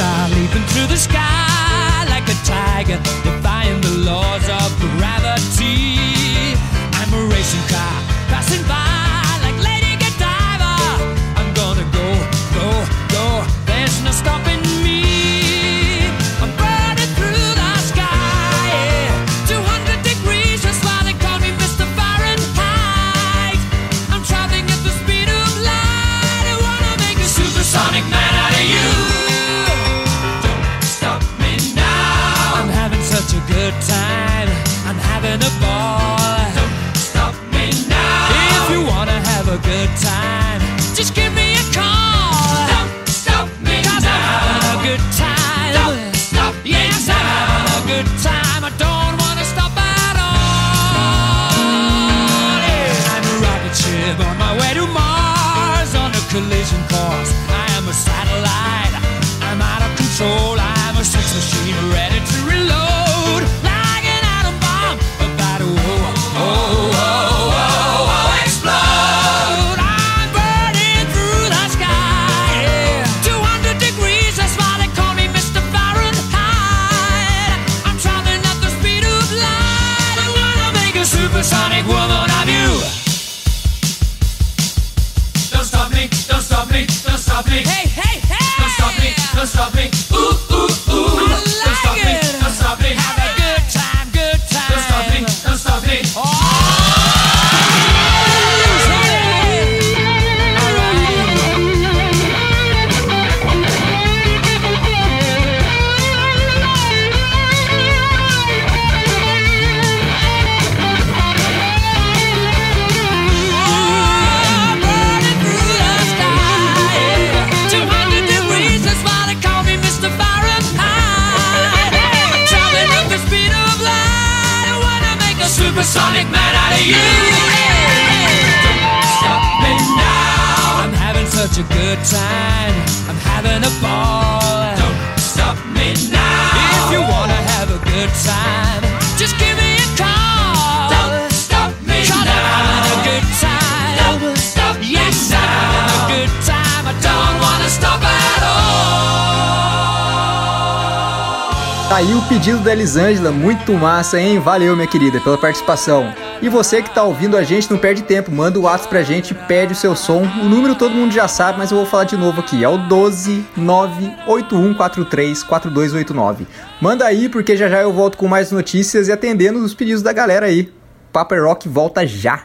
S9: Star leaping through the sky like a tiger, defying the laws of gravity. I'm a racing car passing by
S6: Elisângela, muito massa, hein? Valeu, minha querida, pela participação. E você que tá ouvindo a gente, não perde tempo, manda o WhatsApp pra gente, pede o seu som. O número todo mundo já sabe, mas eu vou falar de novo aqui. É o 12 98143 4289. Manda aí, porque já já eu volto com mais notícias e atendendo os pedidos da galera aí. Paper Rock volta já.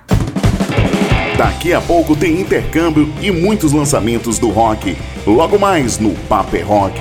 S1: Daqui a pouco tem intercâmbio e muitos lançamentos do rock. Logo mais no Paper Rock.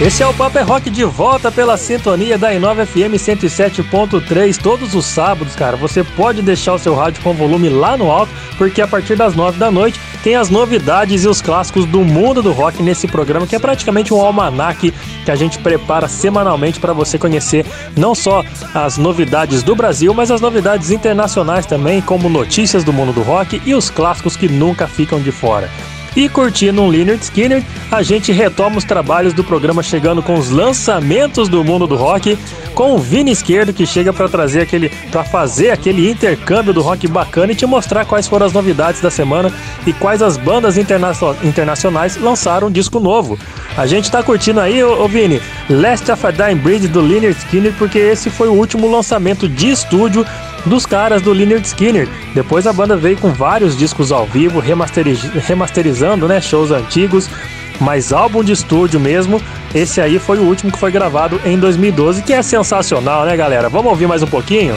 S2: Esse é o Paper Rock de volta pela sintonia da Inova FM 107.3 todos os sábados, cara. Você pode deixar o seu rádio com volume lá no alto, porque a partir das 9 da noite tem as novidades e os clássicos do mundo do rock nesse programa, que é praticamente um almanaque que a gente prepara semanalmente para você conhecer não só as novidades do Brasil, mas as novidades internacionais também, como notícias do mundo do rock e os clássicos que nunca ficam de fora. E curtindo um Leonard Skinner, a gente retoma os trabalhos do programa chegando com os lançamentos do mundo do rock, com o Vini Esquerdo que chega para trazer aquele para fazer aquele intercâmbio do rock bacana e te mostrar quais foram as novidades da semana e quais as bandas interna internacionais lançaram um disco novo. A gente tá curtindo aí, ô, ô Vini, Last of a Dying Breed do Leonard Skinner, porque esse foi o último lançamento de estúdio dos caras do Leonard Skinner. Depois a banda veio com vários discos ao vivo, remasteriz- remasterizando né, shows antigos, mas álbum de estúdio mesmo. Esse aí foi o último que foi gravado em 2012, que é sensacional, né, galera? Vamos ouvir mais um pouquinho?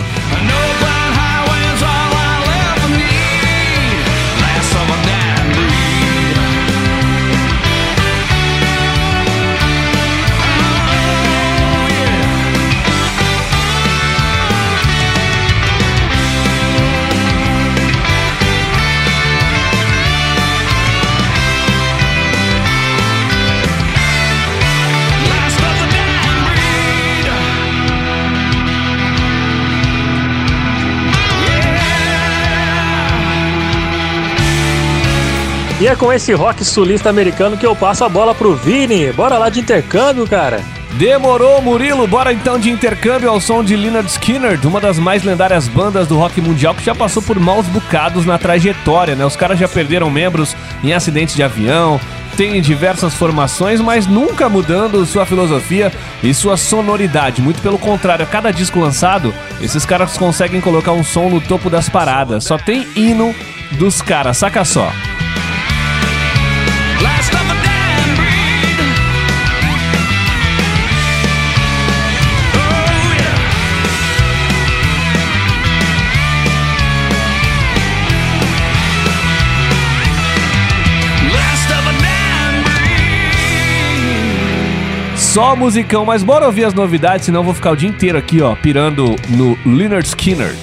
S2: E é com esse rock sulista americano que eu passo a bola pro Vini. Bora lá de intercâmbio, cara.
S11: Demorou, Murilo. Bora então de intercâmbio ao som de Leonard Skinner, uma das mais lendárias bandas do rock mundial que já passou por maus bocados na trajetória, né? Os caras já perderam membros em acidentes de avião, tem diversas formações, mas nunca mudando sua filosofia e sua sonoridade. Muito pelo contrário, a cada disco lançado, esses caras conseguem colocar um som no topo das paradas. Só tem hino dos caras, saca só. Só musicão, mas bora ouvir as novidades, senão vou ficar o dia inteiro aqui, ó, pirando no Leonard Skinner.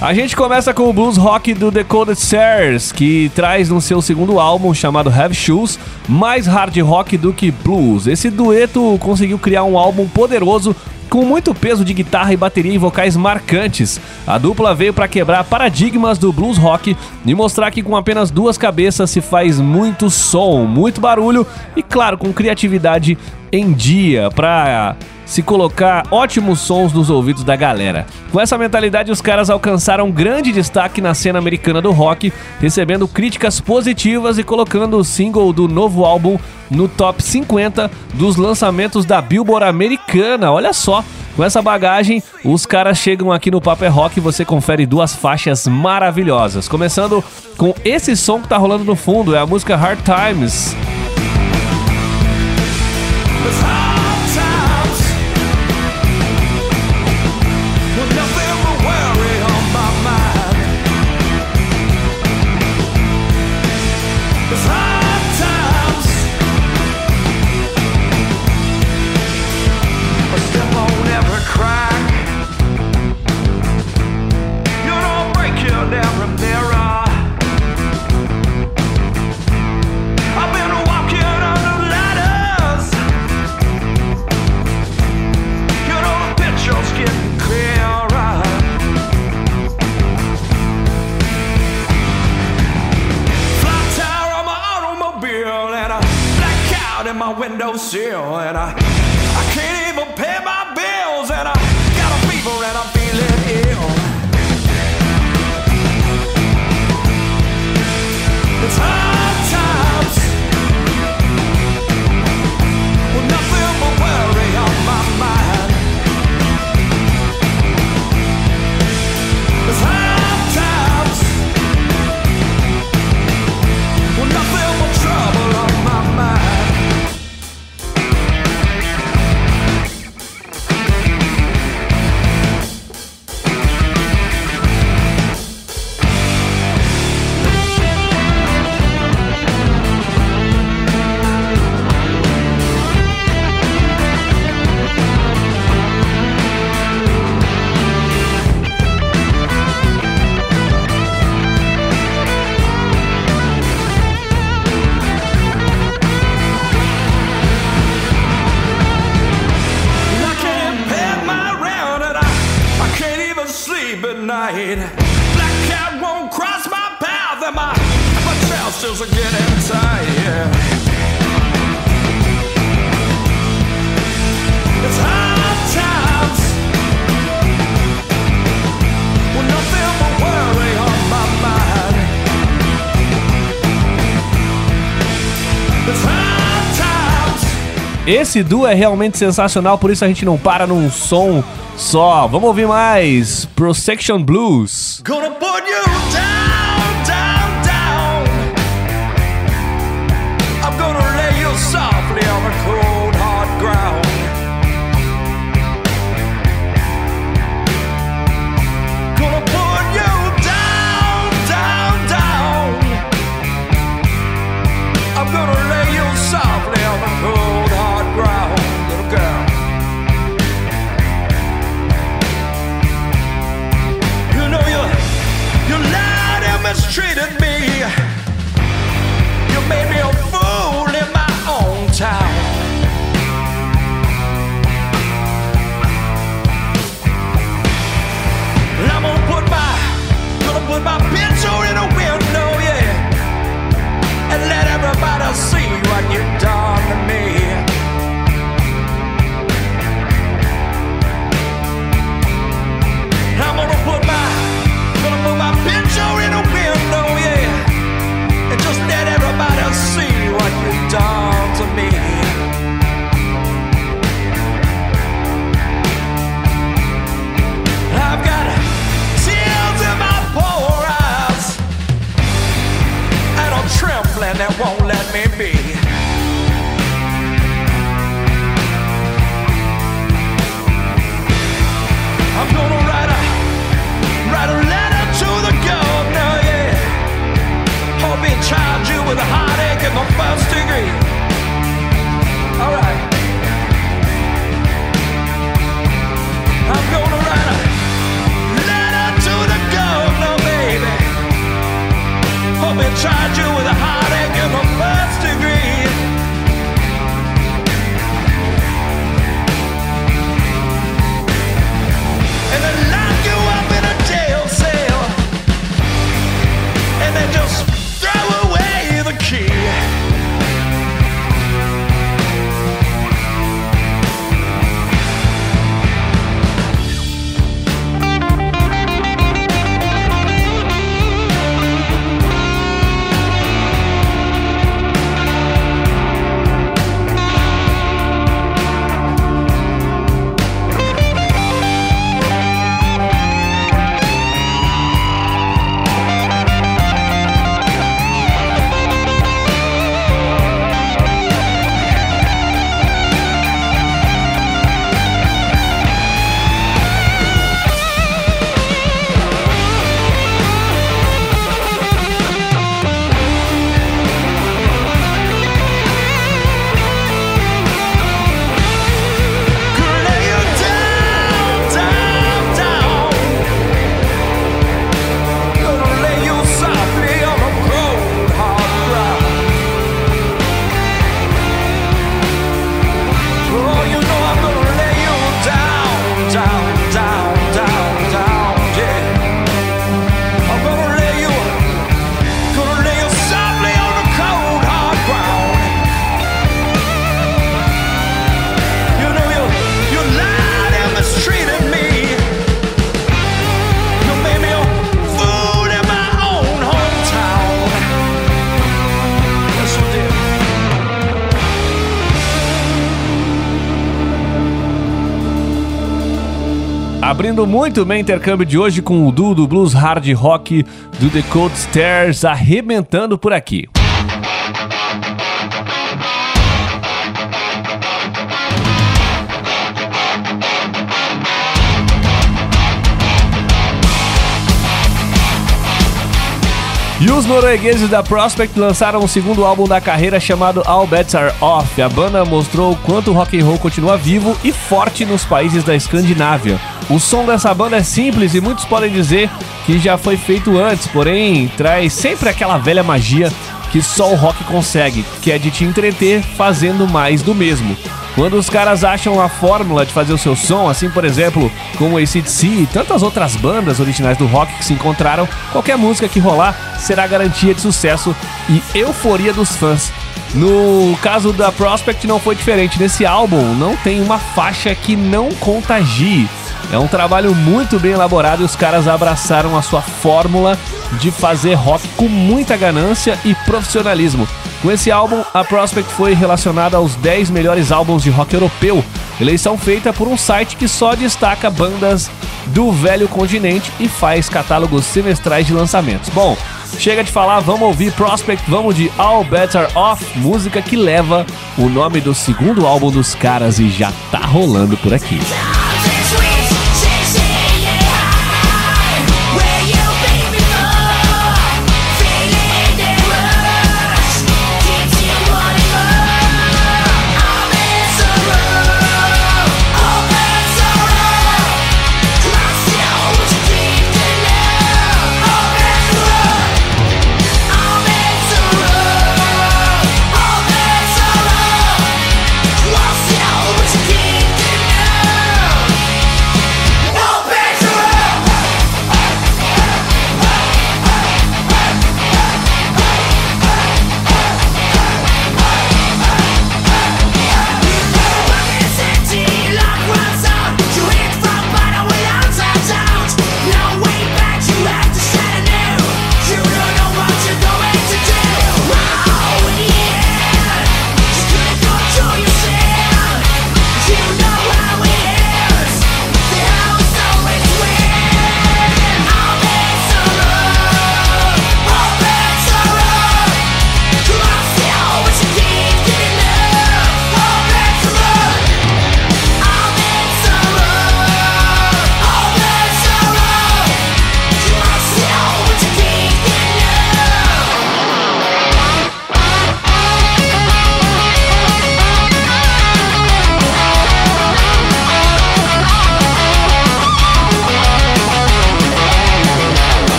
S11: A gente começa com o blues rock do Decoded Stairs, que traz no seu segundo álbum chamado Have Shoes mais hard rock do que blues. Esse dueto conseguiu criar um álbum poderoso com muito peso de guitarra e bateria e vocais marcantes. A dupla veio para quebrar paradigmas do blues rock e mostrar que com apenas duas cabeças se faz muito som, muito barulho e claro, com criatividade em dia para se colocar ótimos sons nos ouvidos da galera. Com essa mentalidade, os caras alcançaram grande destaque na cena americana do rock, recebendo críticas positivas e colocando o single do novo álbum no top 50 dos lançamentos da Billboard americana. Olha só, com essa bagagem, os caras chegam aqui no Paper Rock e você confere duas faixas maravilhosas. Começando com esse som que tá rolando no fundo, é a música hard times.
S5: my windowsill, and I, I can't even pay my bills, and I got a fever and I'm feeling ill. It's high.
S11: Esse duo é realmente sensacional, por isso a gente não para num som só. Vamos ouvir mais Prosection Blues.
S5: Gonna put you down. won't let me be. I'm gonna write a write a letter to the governor, yeah. Hope he charge you with a heartache in the first degree. charge you with a heartache in my
S11: face. Muito bem o intercâmbio de hoje com o duo do blues hard rock do The Cold Stairs arrebentando por aqui. E os noruegueses da Prospect lançaram o segundo álbum da carreira chamado All Bets Are Off. A banda mostrou o quanto o rock and roll continua vivo e forte nos países da Escandinávia. O som dessa banda é simples e muitos podem dizer que já foi feito antes, porém traz sempre aquela velha magia que só o rock consegue, que é de te entreter fazendo mais do mesmo.
S12: Quando os caras acham a fórmula de fazer o seu som, assim por exemplo, como o ACDC e tantas outras bandas originais do rock que se encontraram, qualquer música que rolar será garantia de sucesso e euforia dos fãs. No caso da Prospect não foi diferente, nesse álbum não tem uma faixa que não contagie. É um trabalho muito bem elaborado e os caras abraçaram a sua fórmula de fazer rock com muita ganância e profissionalismo. Com esse álbum, a Prospect foi relacionada aos 10 melhores álbuns de rock europeu, eleição feita por um site que só destaca bandas do velho continente e faz catálogos semestrais de lançamentos. Bom, chega de falar, vamos ouvir Prospect, vamos de All Bets Are Off, música que leva o nome do segundo álbum dos caras e já tá rolando por aqui.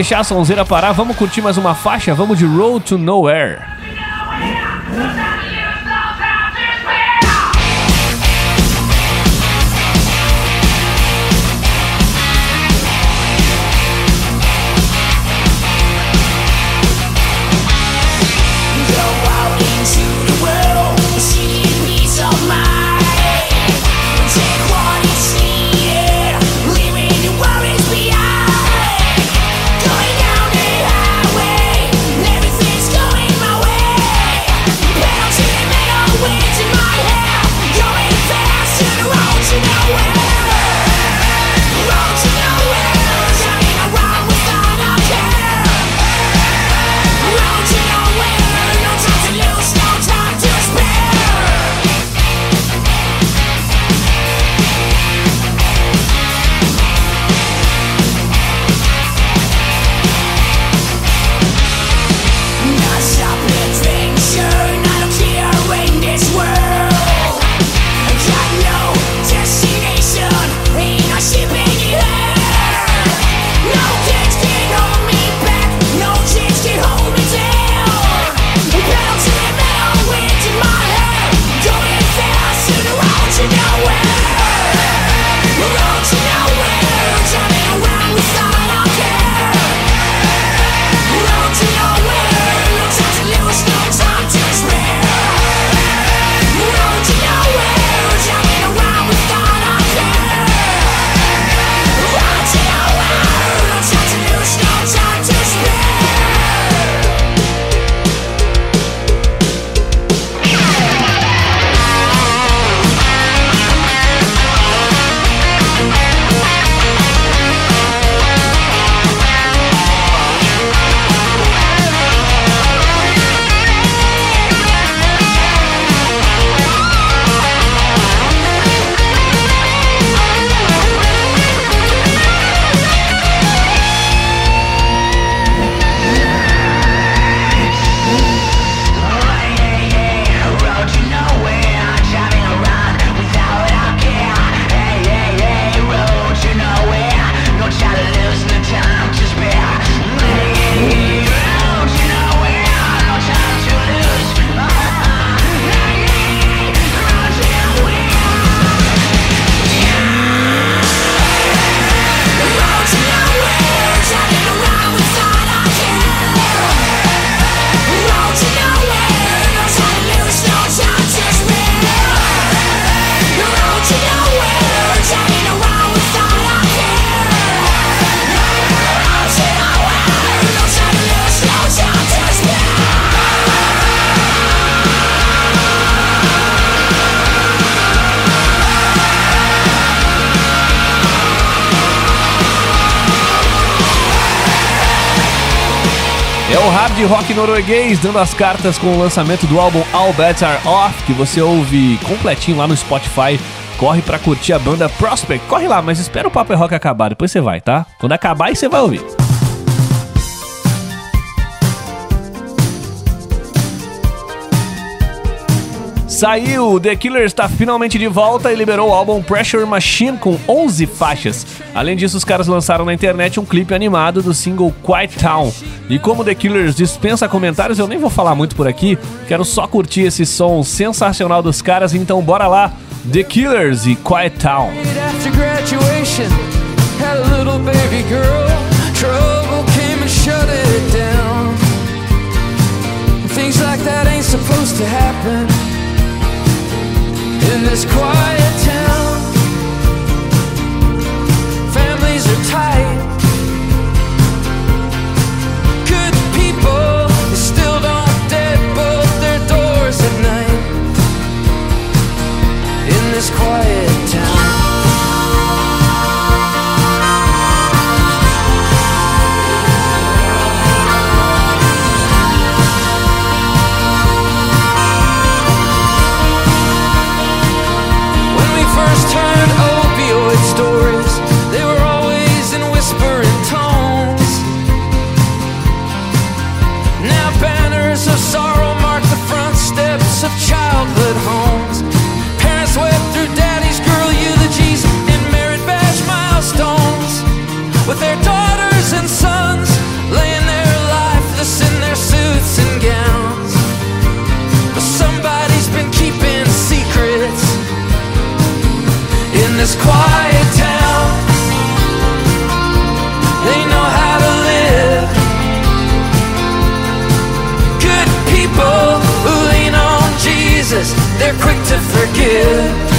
S12: Deixar a sonzeira parar, vamos curtir mais uma faixa? Vamos de Road to Nowhere.
S11: Norueguês dando as cartas com o lançamento do álbum All Bets Are Off, que você ouve completinho lá no Spotify. Corre pra curtir a banda Prospect. Corre lá, mas espera o Paper Rock acabar, depois você vai, tá? Quando acabar, você vai ouvir. Saiu, The Killers está finalmente de volta e liberou o álbum Pressure Machine com 11 faixas. Além disso, os caras lançaram na internet um clipe animado do single Quiet Town. E como The Killers dispensa comentários, eu nem vou falar muito por aqui, quero só curtir esse som sensacional dos caras, então bora lá, The Killers e Quiet Town.
S9: Supposed to happen in this quiet town. Are tight. Good people still don't deadbolt their doors at night in this quiet town. Banners of
S11: disappeared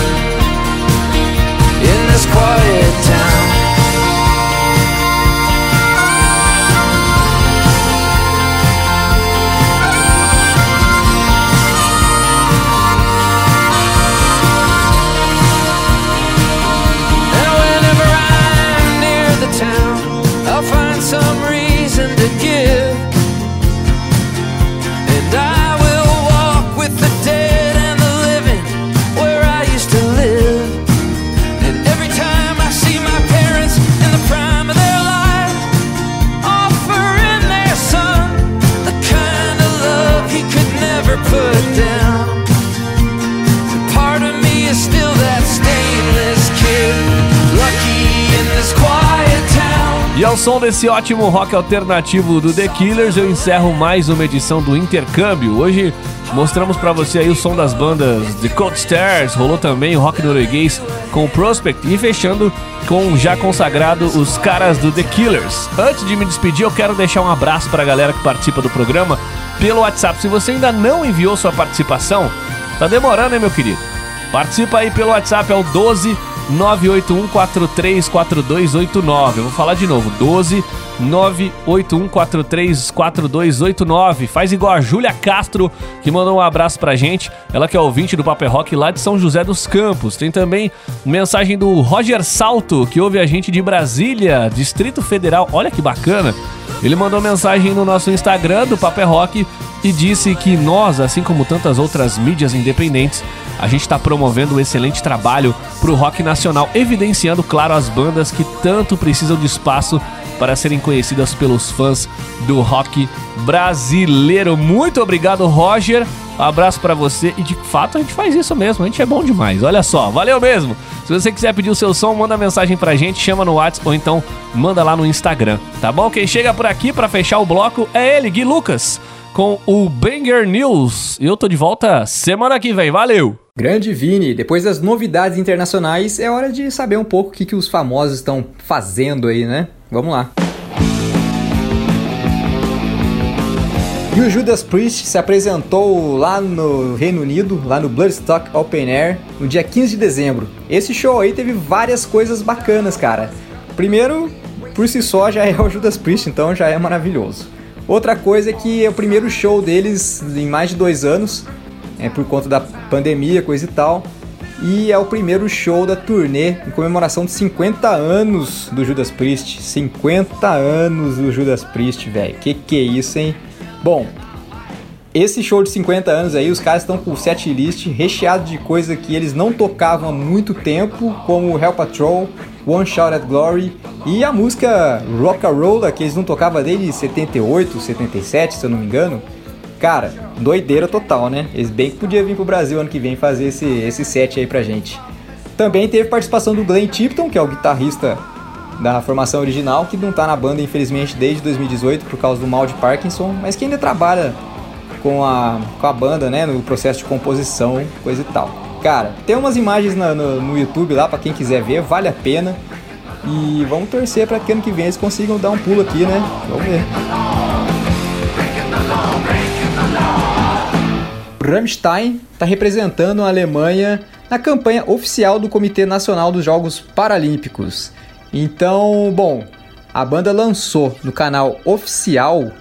S11: ao som desse ótimo rock alternativo do The Killers, eu encerro mais uma edição do Intercâmbio. Hoje mostramos pra você aí o som das bandas The Cold Stairs, rolou também o rock norueguês com o Prospect e fechando com já consagrado os caras do The Killers. Antes de me despedir, eu quero deixar um abraço pra galera que participa do programa pelo WhatsApp. Se você ainda não enviou sua participação, tá demorando, hein, meu querido? Participa aí pelo WhatsApp, é o 12 981434289. Eu vou falar de novo, 12 981434289. Faz igual a Júlia Castro, que mandou um abraço pra gente. Ela que é ouvinte do Paper Rock lá de São José dos Campos. Tem também mensagem do Roger Salto, que ouve a gente de Brasília, Distrito Federal. Olha que bacana. Ele mandou mensagem no nosso Instagram do Paper Rock e disse que nós, assim como tantas outras mídias independentes, a gente está promovendo um excelente trabalho para o rock nacional, evidenciando, claro, as bandas que tanto precisam de espaço para serem conhecidas pelos fãs do rock brasileiro. Muito obrigado, Roger. Um abraço para você e de fato a gente faz isso mesmo, a gente é bom demais. Olha só, valeu mesmo. Se você quiser pedir o seu som, manda mensagem pra gente, chama no WhatsApp ou então manda lá no Instagram, tá bom? Quem chega por aqui para fechar o bloco é ele, Gui Lucas, com o Banger News. Eu tô de volta semana que vem. Valeu.
S6: Grande Vini, depois das novidades internacionais, é hora de saber um pouco o que, que os famosos estão fazendo aí, né? Vamos lá. E o Judas Priest se apresentou lá no Reino Unido, lá no Bloodstock Open Air, no dia 15 de dezembro. Esse show aí teve várias coisas bacanas, cara. Primeiro, por si só já é o Judas Priest, então já é maravilhoso. Outra coisa é que é o primeiro show deles em mais de dois anos, é por conta da pandemia, coisa e tal. E é o primeiro show da turnê em comemoração de 50 anos do Judas Priest. 50 anos do Judas Priest, velho. Que que é isso, hein? Bom, esse show de 50 anos aí, os caras estão com o set list recheado de coisa que eles não tocavam há muito tempo, como Hell Patrol, One Shot at Glory e a música Rock and Roll, que eles não tocavam desde 78, 77, se eu não me engano. Cara, doideira total, né? Eles bem que podiam vir pro Brasil ano que vem fazer esse, esse set aí pra gente. Também teve participação do Glenn Tipton, que é o guitarrista da formação original, que não tá na banda, infelizmente, desde 2018 por causa do mal de Parkinson, mas que ainda trabalha com a, com a banda, né, no processo de composição, coisa e tal. Cara, tem umas imagens na- no, no YouTube lá pra quem quiser ver, vale a pena. E vamos torcer pra que ano que vem eles consigam dar um pulo aqui, né? Vamos ver. Rammstein está representando a Alemanha na campanha oficial do Comitê Nacional dos Jogos Paralímpicos. Então, bom, a banda lançou no canal oficial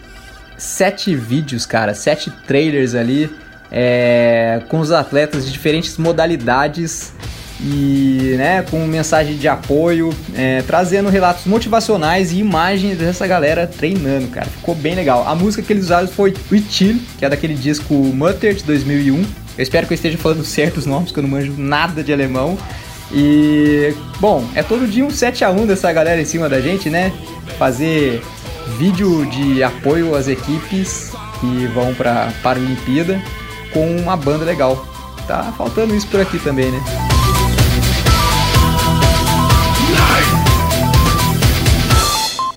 S6: sete vídeos, cara, sete trailers ali é, com os atletas de diferentes modalidades e né, com mensagem de apoio, é, trazendo relatos motivacionais e imagens dessa galera treinando, cara. Ficou bem legal. A música que eles usaram foi Chill, que é daquele disco Mutter de 2001. Eu espero que eu esteja falando certo os nomes, que eu não manjo nada de alemão. E, bom, é todo dia um 7x1 dessa galera em cima da gente, né? Fazer vídeo de apoio às equipes que vão pra Paralimpíada com uma banda legal. Tá faltando isso por aqui também, né?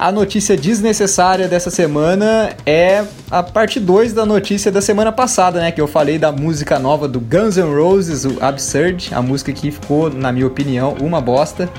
S6: A notícia desnecessária dessa semana é a parte 2 da notícia da semana passada, né? Que eu falei da música nova do Guns N' Roses, o Absurd, a música que ficou, na minha opinião, uma bosta.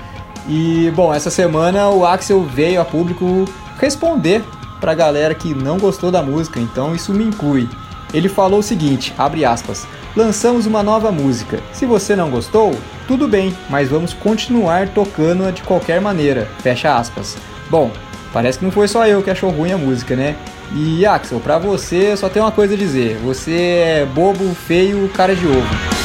S6: E, bom, essa semana o Axel veio a público responder pra galera que não gostou da música, então isso me inclui. Ele falou o seguinte, abre aspas, lançamos uma nova música. Se você não gostou, tudo bem, mas vamos continuar tocando-a de qualquer maneira, fecha aspas. Bom, parece que não foi só eu que achou ruim a música, né? E Axel, pra você só tem uma coisa a dizer, você é bobo, feio, cara de ovo.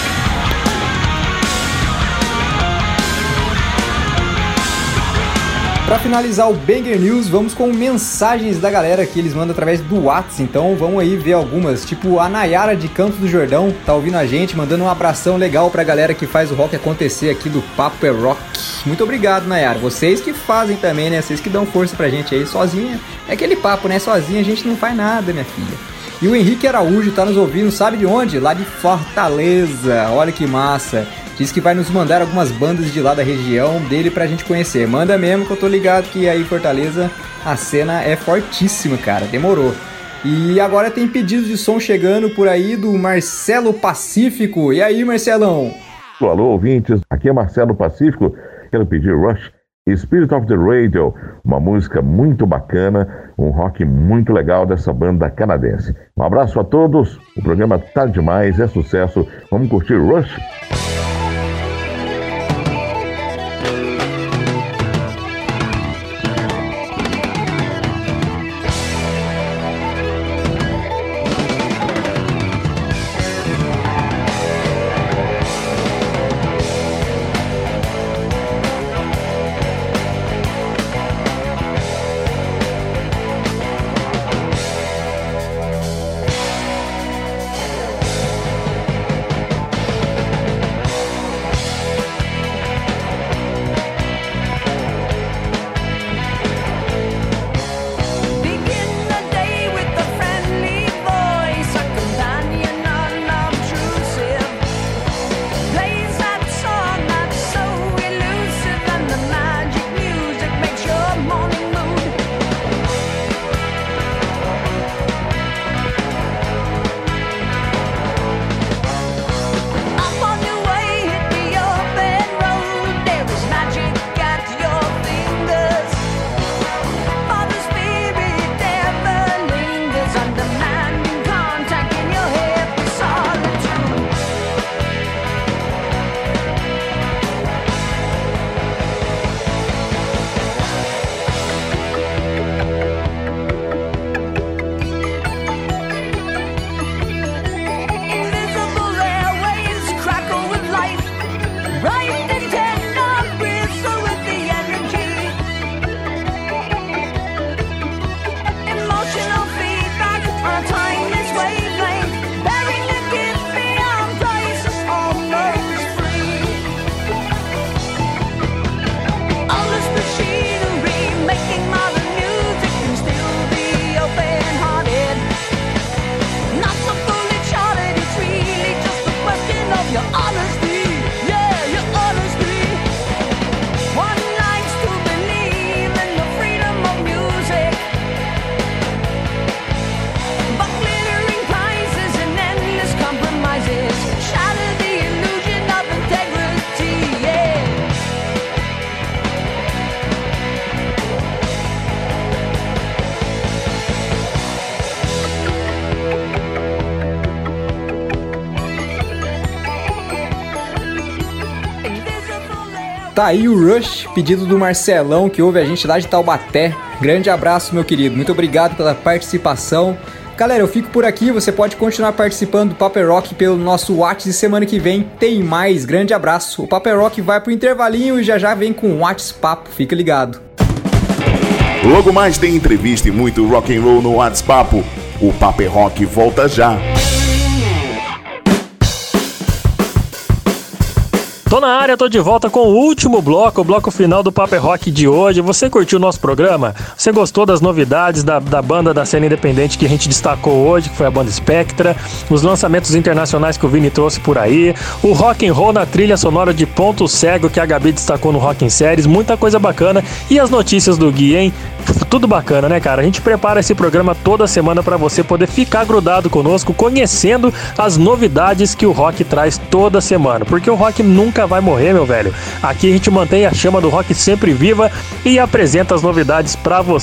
S6: Pra finalizar o Banger News, vamos com mensagens da galera que eles mandam através do WhatsApp. Então vamos aí ver algumas. Tipo, a Nayara de Campos do Jordão tá ouvindo a gente, mandando um abração legal pra galera que faz o rock acontecer aqui do Papo é Rock. Muito obrigado, Nayara. Vocês que fazem também, né? Vocês que dão força pra gente aí. Sozinha, é aquele papo, né? Sozinha a gente não faz nada, minha filha. E o Henrique Araújo tá nos ouvindo, sabe de onde? Lá de Fortaleza. Olha que massa. Diz que vai nos mandar algumas bandas de lá da região dele pra gente conhecer. Manda mesmo que eu tô ligado que aí Fortaleza a cena é fortíssima, cara. Demorou. E agora tem pedidos de som chegando por aí do Marcelo Pacífico. E aí, Marcelão?
S13: Alô, ouvintes, aqui é Marcelo Pacífico. Quero pedir Rush, Spirit of the Radio, uma música muito bacana, um rock muito legal dessa banda canadense. Um abraço a todos, o programa tá demais, é sucesso. Vamos curtir Rush?
S6: Tá aí o Rush, pedido do Marcelão, que ouve a gente lá de Taubaté. Grande abraço, meu querido. Muito obrigado pela participação. Galera, eu fico por aqui. Você pode continuar participando do Paper Rock pelo nosso WhatsApp e semana que vem tem mais. Grande abraço. O Paper Rock vai pro intervalinho e já já vem com o WhatsApp. Fica ligado.
S1: Logo mais tem entrevista e muito rock and roll no WhatsApp. O Papo é Rock volta já.
S2: Tô na área, tô de volta com o último bloco, o bloco final do Paper Rock de hoje. Você curtiu o nosso programa? Você gostou das novidades da, da banda da cena independente que a gente destacou hoje, que foi a banda Spectra, os lançamentos internacionais que o Vini trouxe por aí, o rock and roll na trilha sonora de Ponto Cego que a Gabi destacou no Rock em Séries, muita coisa bacana e as notícias do Gui, hein? Tudo bacana, né, cara? A gente prepara esse programa toda semana para você poder ficar grudado conosco, conhecendo as novidades que o rock traz toda semana, porque o rock nunca vai morrer, meu velho. Aqui a gente mantém a chama do rock sempre viva e apresenta as novidades para você.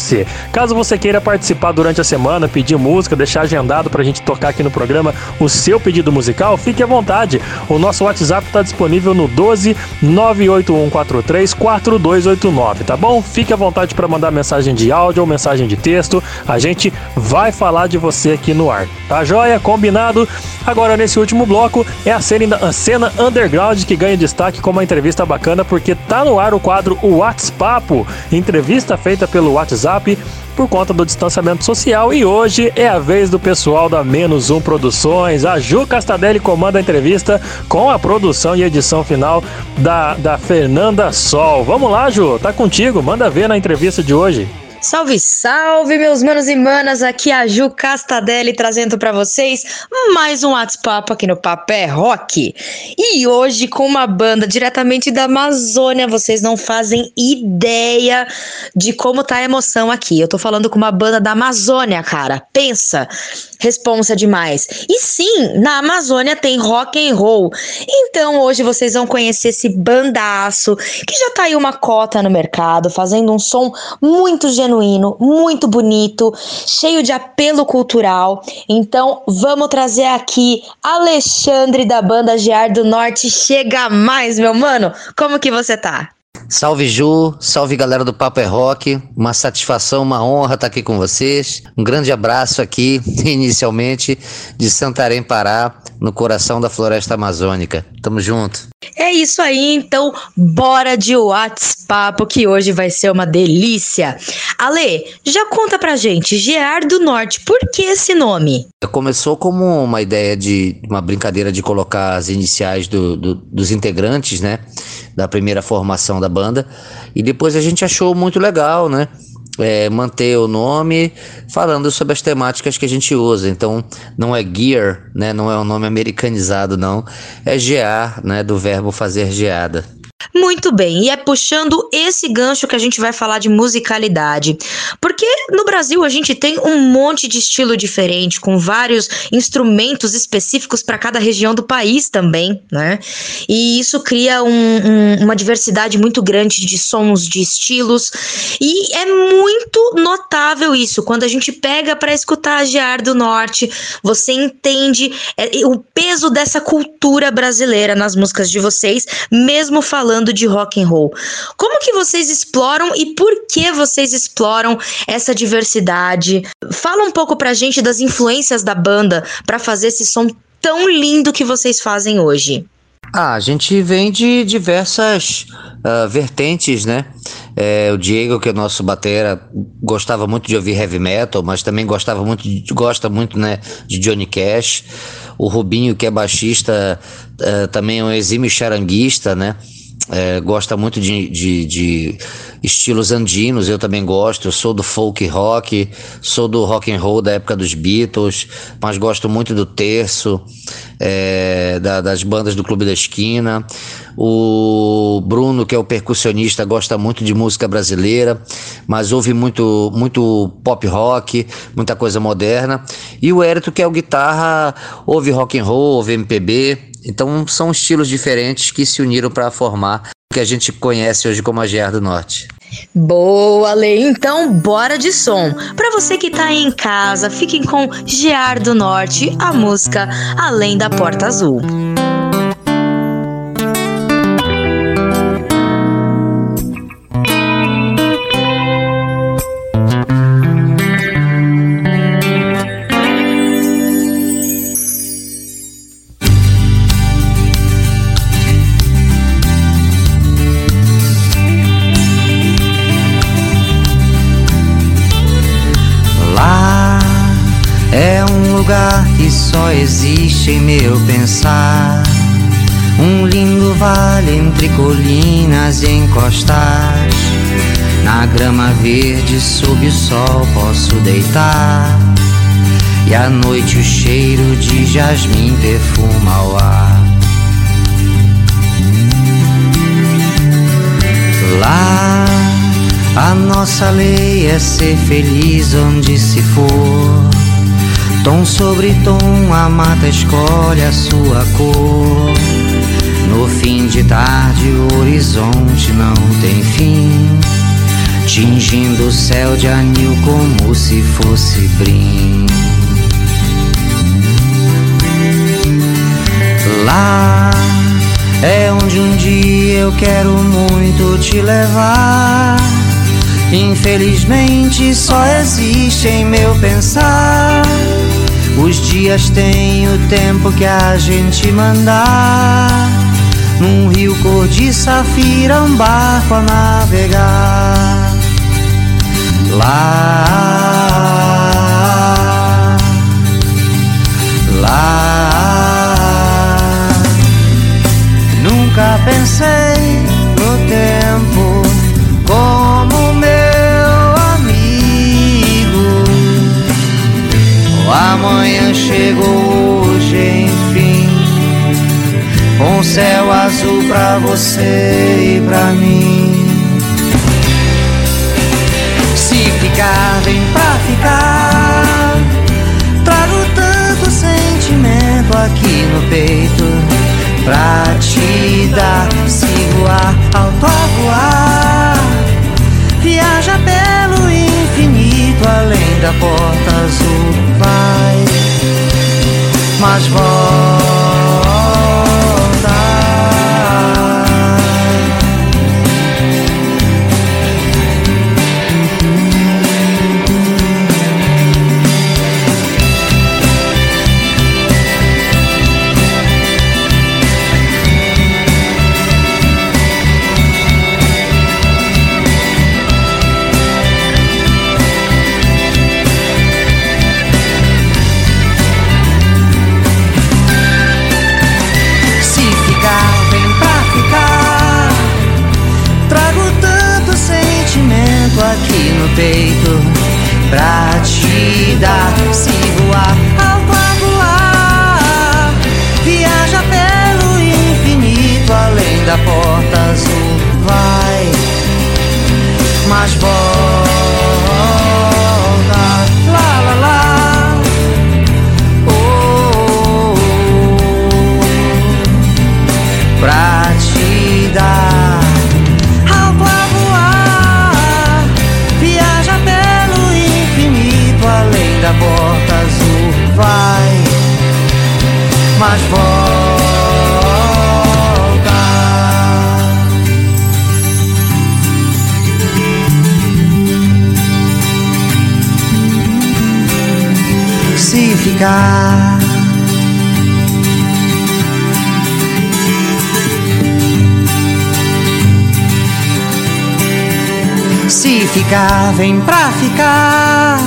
S2: Caso você queira participar durante a semana, pedir música, deixar agendado pra gente tocar aqui no programa o seu pedido musical, fique à vontade. O nosso WhatsApp está disponível no 12 98143 4289, tá bom? Fique à vontade para mandar mensagem de áudio ou mensagem de texto. A gente vai falar de você aqui no ar. Tá joia? Combinado? Agora, nesse último bloco, é a cena, a cena underground que ganha destaque com uma entrevista bacana, porque tá no ar o quadro O WhatsApp, entrevista feita pelo WhatsApp por conta do distanciamento social e hoje é a vez do pessoal da Menos Um Produções. A Ju Castadelli comanda a entrevista com a produção e edição final da, da Fernanda Sol. Vamos lá, Ju, tá contigo, manda ver na entrevista de hoje.
S3: Salve, salve, meus manos e manas! Aqui é a Ju Castadelli trazendo para vocês mais um WhatsApp aqui no Papé Rock. E hoje com uma banda diretamente da Amazônia, vocês não fazem ideia de como tá a emoção aqui. Eu tô falando com uma banda da Amazônia, cara. Pensa, responsa demais. E sim, na Amazônia tem rock and roll. Então hoje vocês vão conhecer esse bandaço que já tá aí uma cota no mercado, fazendo um som muito genuíno, muito bonito, cheio de apelo cultural. Então vamos trazer aqui Alexandre da banda Gear do Norte. Chega mais, meu mano. Como que você tá?
S14: Salve Ju, salve galera do Papo é Rock, uma satisfação, uma honra estar aqui com vocês. Um grande abraço aqui, inicialmente, de Santarém, Pará, no coração da floresta amazônica. Tamo junto.
S3: É isso aí, então bora de WhatsApp, que hoje vai ser uma delícia. Ale, já conta pra gente, Gear do Norte, por que esse nome?
S14: Começou como uma ideia de uma brincadeira de colocar as iniciais do- do- dos integrantes, né? Da primeira formação da banda. E depois a gente achou muito legal, né? é, manter o nome falando sobre as temáticas que a gente usa. Então, não é gear, né? Não é um nome americanizado, não. É gear, né? Do verbo fazer geada.
S3: Muito bem, e é puxando esse gancho que a gente vai falar de musicalidade. Porque no Brasil a gente tem um monte de estilo diferente, com vários instrumentos específicos para cada região do país também, né? E isso cria um- um- uma diversidade muito grande de sons, de estilos. E é muito notável isso. Quando a gente pega para escutar a Gear do Norte, você entende é, o peso dessa cultura brasileira nas músicas de vocês, mesmo falando de rock and roll. Como que vocês exploram e por que vocês exploram essa diversidade? Fala um pouco pra gente das influências da banda para fazer esse som tão lindo que vocês fazem hoje.
S14: Ah, a gente vem de diversas ah, vertentes, né? É, o Diego, que é nosso batera, gostava muito de ouvir heavy metal, mas também gostava muito, de- gosta muito, né, de Johnny Cash. O Rubinho, que é baixista, eh, também é um exímio charanguista, né? É, gosta muito de, de, de estilos andinos, eu também gosto. Eu sou do folk rock, sou do rock and roll da época dos Beatles, mas gosto muito do terço, é, da- das bandas do Clube da Esquina. O Bruno, que é o percussionista, gosta muito de música brasileira, mas ouve muito, muito pop rock, muita coisa moderna. E o Hérito, que é o guitarra, ouve rock and roll, ouve MPB. Então são estilos diferentes que se uniram para formar o que a gente conhece hoje como a GR do Norte.
S3: Boa, Lê. Então, bora de som. Pra você que tá aí em casa, fiquem com Gear do Norte, a música Além da Porta Azul.
S15: Em meu pensar. Um lindo vale entre colinas e encostas. Na grama verde sob o sol posso deitar. E à noite o cheiro de jasmim perfuma o ar. Lá, a nossa lei é ser feliz onde se for. Tom sobre tom, a mata escolhe a sua cor. No fim de tarde, o horizonte não tem fim, tingindo o céu de anil como se fosse brim. Lá é onde um dia eu quero muito te levar. Infelizmente só existe em meu pensar. Os dias têm o tempo que a gente mandar. Num rio cor de safira, um barco a navegar. Lá, lá. Nunca pensei no tempo O amanhã chegou hoje, enfim. Com céu azul pra você e pra mim. Se ficar, vem pra ficar. Trago tanto sentimento aqui no peito pra te dar. Se voar, alto a além da porta azul. Vai, mas volta. Te dar. Se voar, alto a voar. Viaja pelo infinito, além da porta azul. Vai, mas volta. Mas volta. Se ficar. Se ficar, vem pra ficar.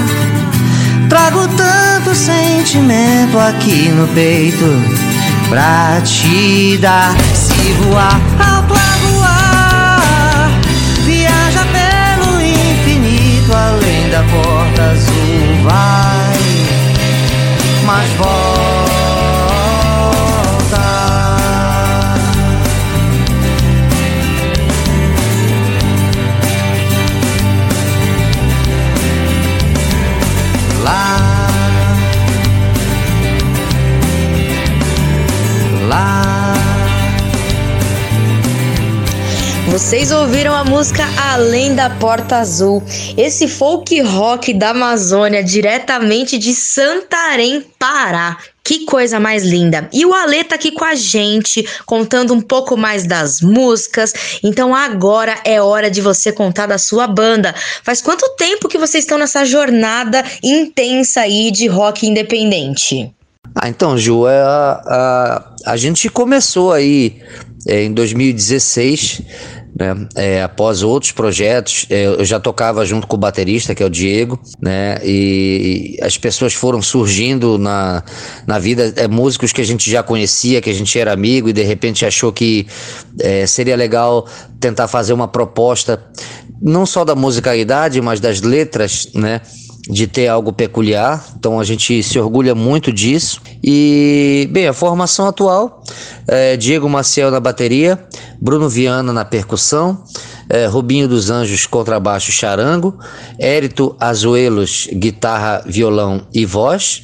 S15: Trago tanto sentimento aqui no peito pra te dar. Se voar, alto a voar. Viaja pelo infinito, além da porta azul. Vai, mas volta.
S3: Vocês ouviram a música Além da Porta Azul, esse folk rock da Amazônia, diretamente de Santarém, Pará. Que coisa mais linda! E o Ale tá aqui com a gente, contando um pouco mais das músicas. Então agora é hora de você contar da sua banda. Faz quanto tempo que vocês estão nessa jornada intensa aí de rock independente?
S15: Ah, então, Ju, é, a, a, a gente começou aí é, em 2016,
S14: né? É, após outros projetos, é, eu já tocava junto com o baterista, que é o Diego, né? E as pessoas foram surgindo na, na vida, é, músicos que a gente já conhecia, que a gente era amigo e de repente achou que é, seria legal tentar fazer uma proposta, não só da musicalidade, mas das letras, né? De ter algo peculiar, então a gente se orgulha muito disso. E, bem, a formação atual: é, Diego Maciel na bateria, Bruno Viana na percussão, é, Rubinho dos Anjos contrabaixo charango, Érito Azuelos guitarra, violão e voz,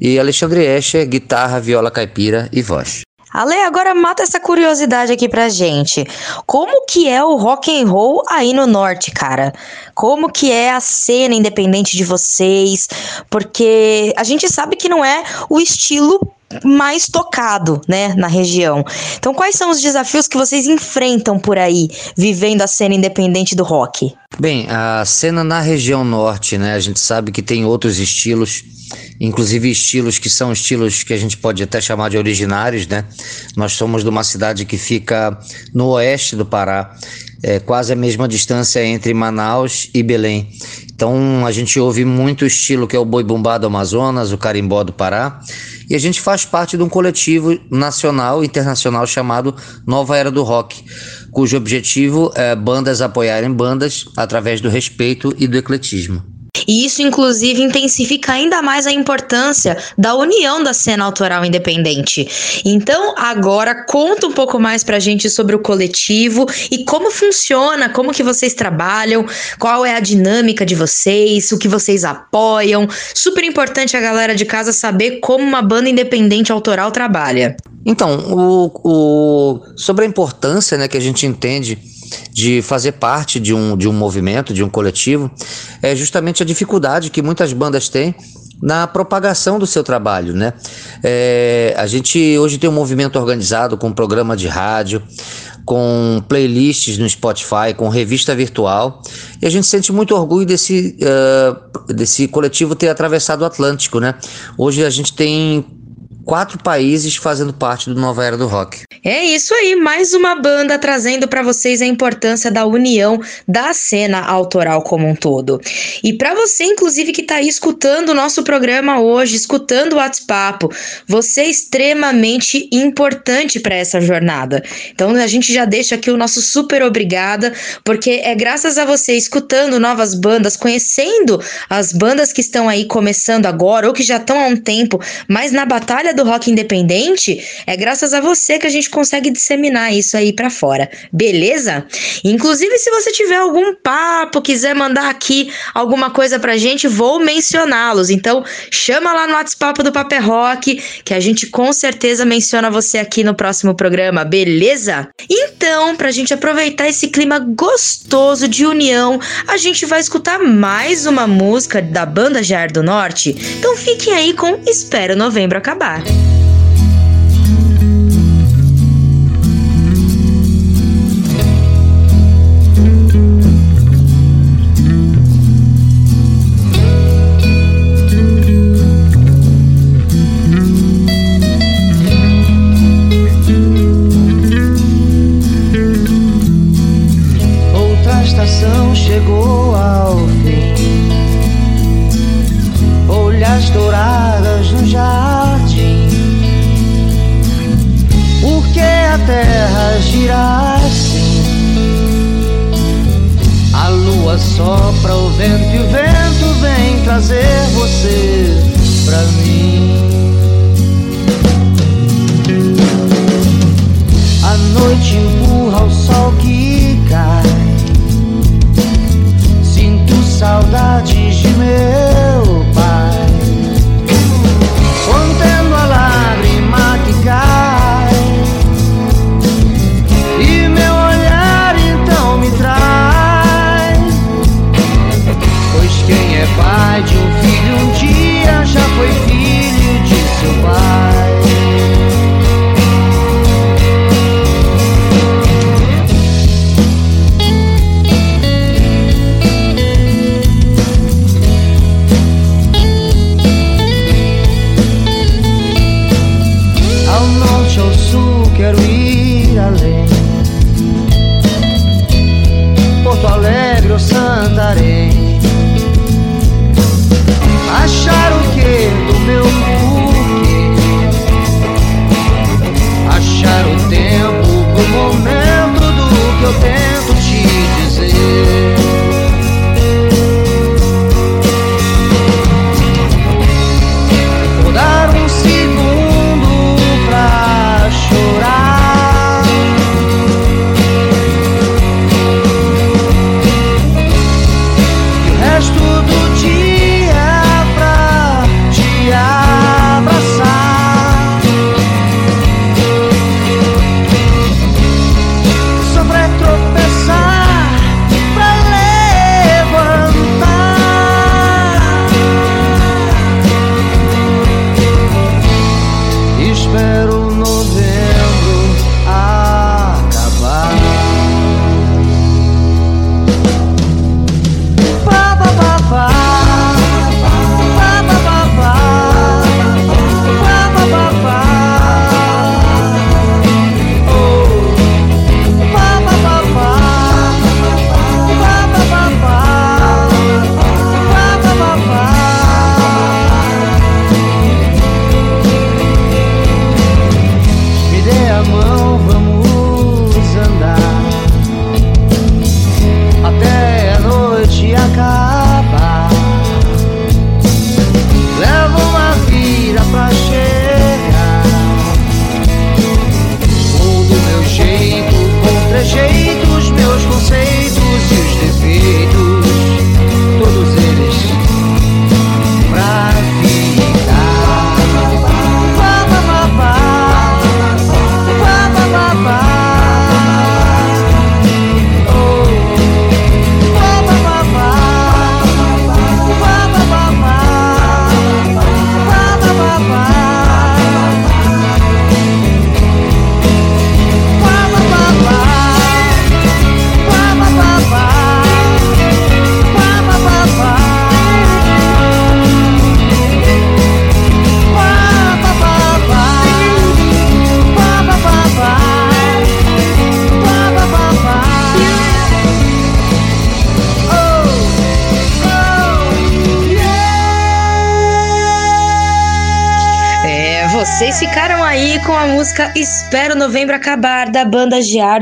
S14: e Alexandre Escher guitarra, viola caipira e voz.
S3: Ale, agora mata essa curiosidade aqui pra gente. Como que é o rock and roll aí no norte, cara? Como que é a cena independente de vocês? Porque a gente sabe que não é o estilo mais tocado, né, na região. Então, quais são os desafios que vocês enfrentam por aí, vivendo a cena independente do rock?
S14: Bem, a cena na região norte, né? A gente sabe que tem outros estilos, inclusive estilos que são estilos que a gente pode até chamar de originários, né? Nós somos de uma cidade que fica no oeste do Pará, é quase a mesma distância entre Manaus e Belém. Então a gente ouve muito o estilo que é o boi bumbá do Amazonas, o carimbó do Pará, e a gente faz parte de um coletivo nacional e internacional chamado Nova Era do Rock, cujo objetivo é bandas apoiarem bandas através do respeito e do ecletismo.
S3: E isso, inclusive, intensifica ainda mais a importância da união da cena autoral independente. Então, agora conta um pouco mais pra gente sobre o coletivo e como funciona, como que vocês trabalham, qual é a dinâmica de vocês, o que vocês apoiam. Super importante a galera de casa saber como uma banda independente autoral trabalha.
S14: Então, o, o- sobre a importância né, que a gente entende de fazer parte de um, de um movimento, de um coletivo, é justamente a dificuldade que muitas bandas têm na propagação do seu trabalho, né? É, a gente hoje tem um movimento organizado com programa de rádio, com playlists no Spotify, com revista virtual, e a gente sente muito orgulho desse, eh, desse coletivo ter atravessado o Atlântico, né? Hoje a gente tem quatro países fazendo parte do Nova Era do Rock.
S3: É isso aí, mais uma banda trazendo pra vocês a importância da união da cena autoral como um todo. E pra você, inclusive, que tá aí escutando o nosso programa hoje, escutando o WhatsApp, você é extremamente importante pra essa jornada. Então a gente já deixa aqui o nosso super obrigada, porque é graças a você escutando novas bandas, conhecendo as bandas que estão aí começando agora ou que já estão há um tempo, mas na batalha do rock independente, é graças a você que a gente consegue disseminar isso aí pra fora. Beleza? Inclusive, se você tiver algum papo, quiser mandar aqui alguma coisa pra gente, vou mencioná-los. Então, chama lá no WhatsApp do Paper Rock, que a gente com certeza menciona você aqui no próximo programa, beleza? Então, pra gente aproveitar esse clima gostoso de união, a gente vai escutar mais uma música da banda Jair do Norte. Então fiquem aí com Espero Novembro Acabar.
S9: Outra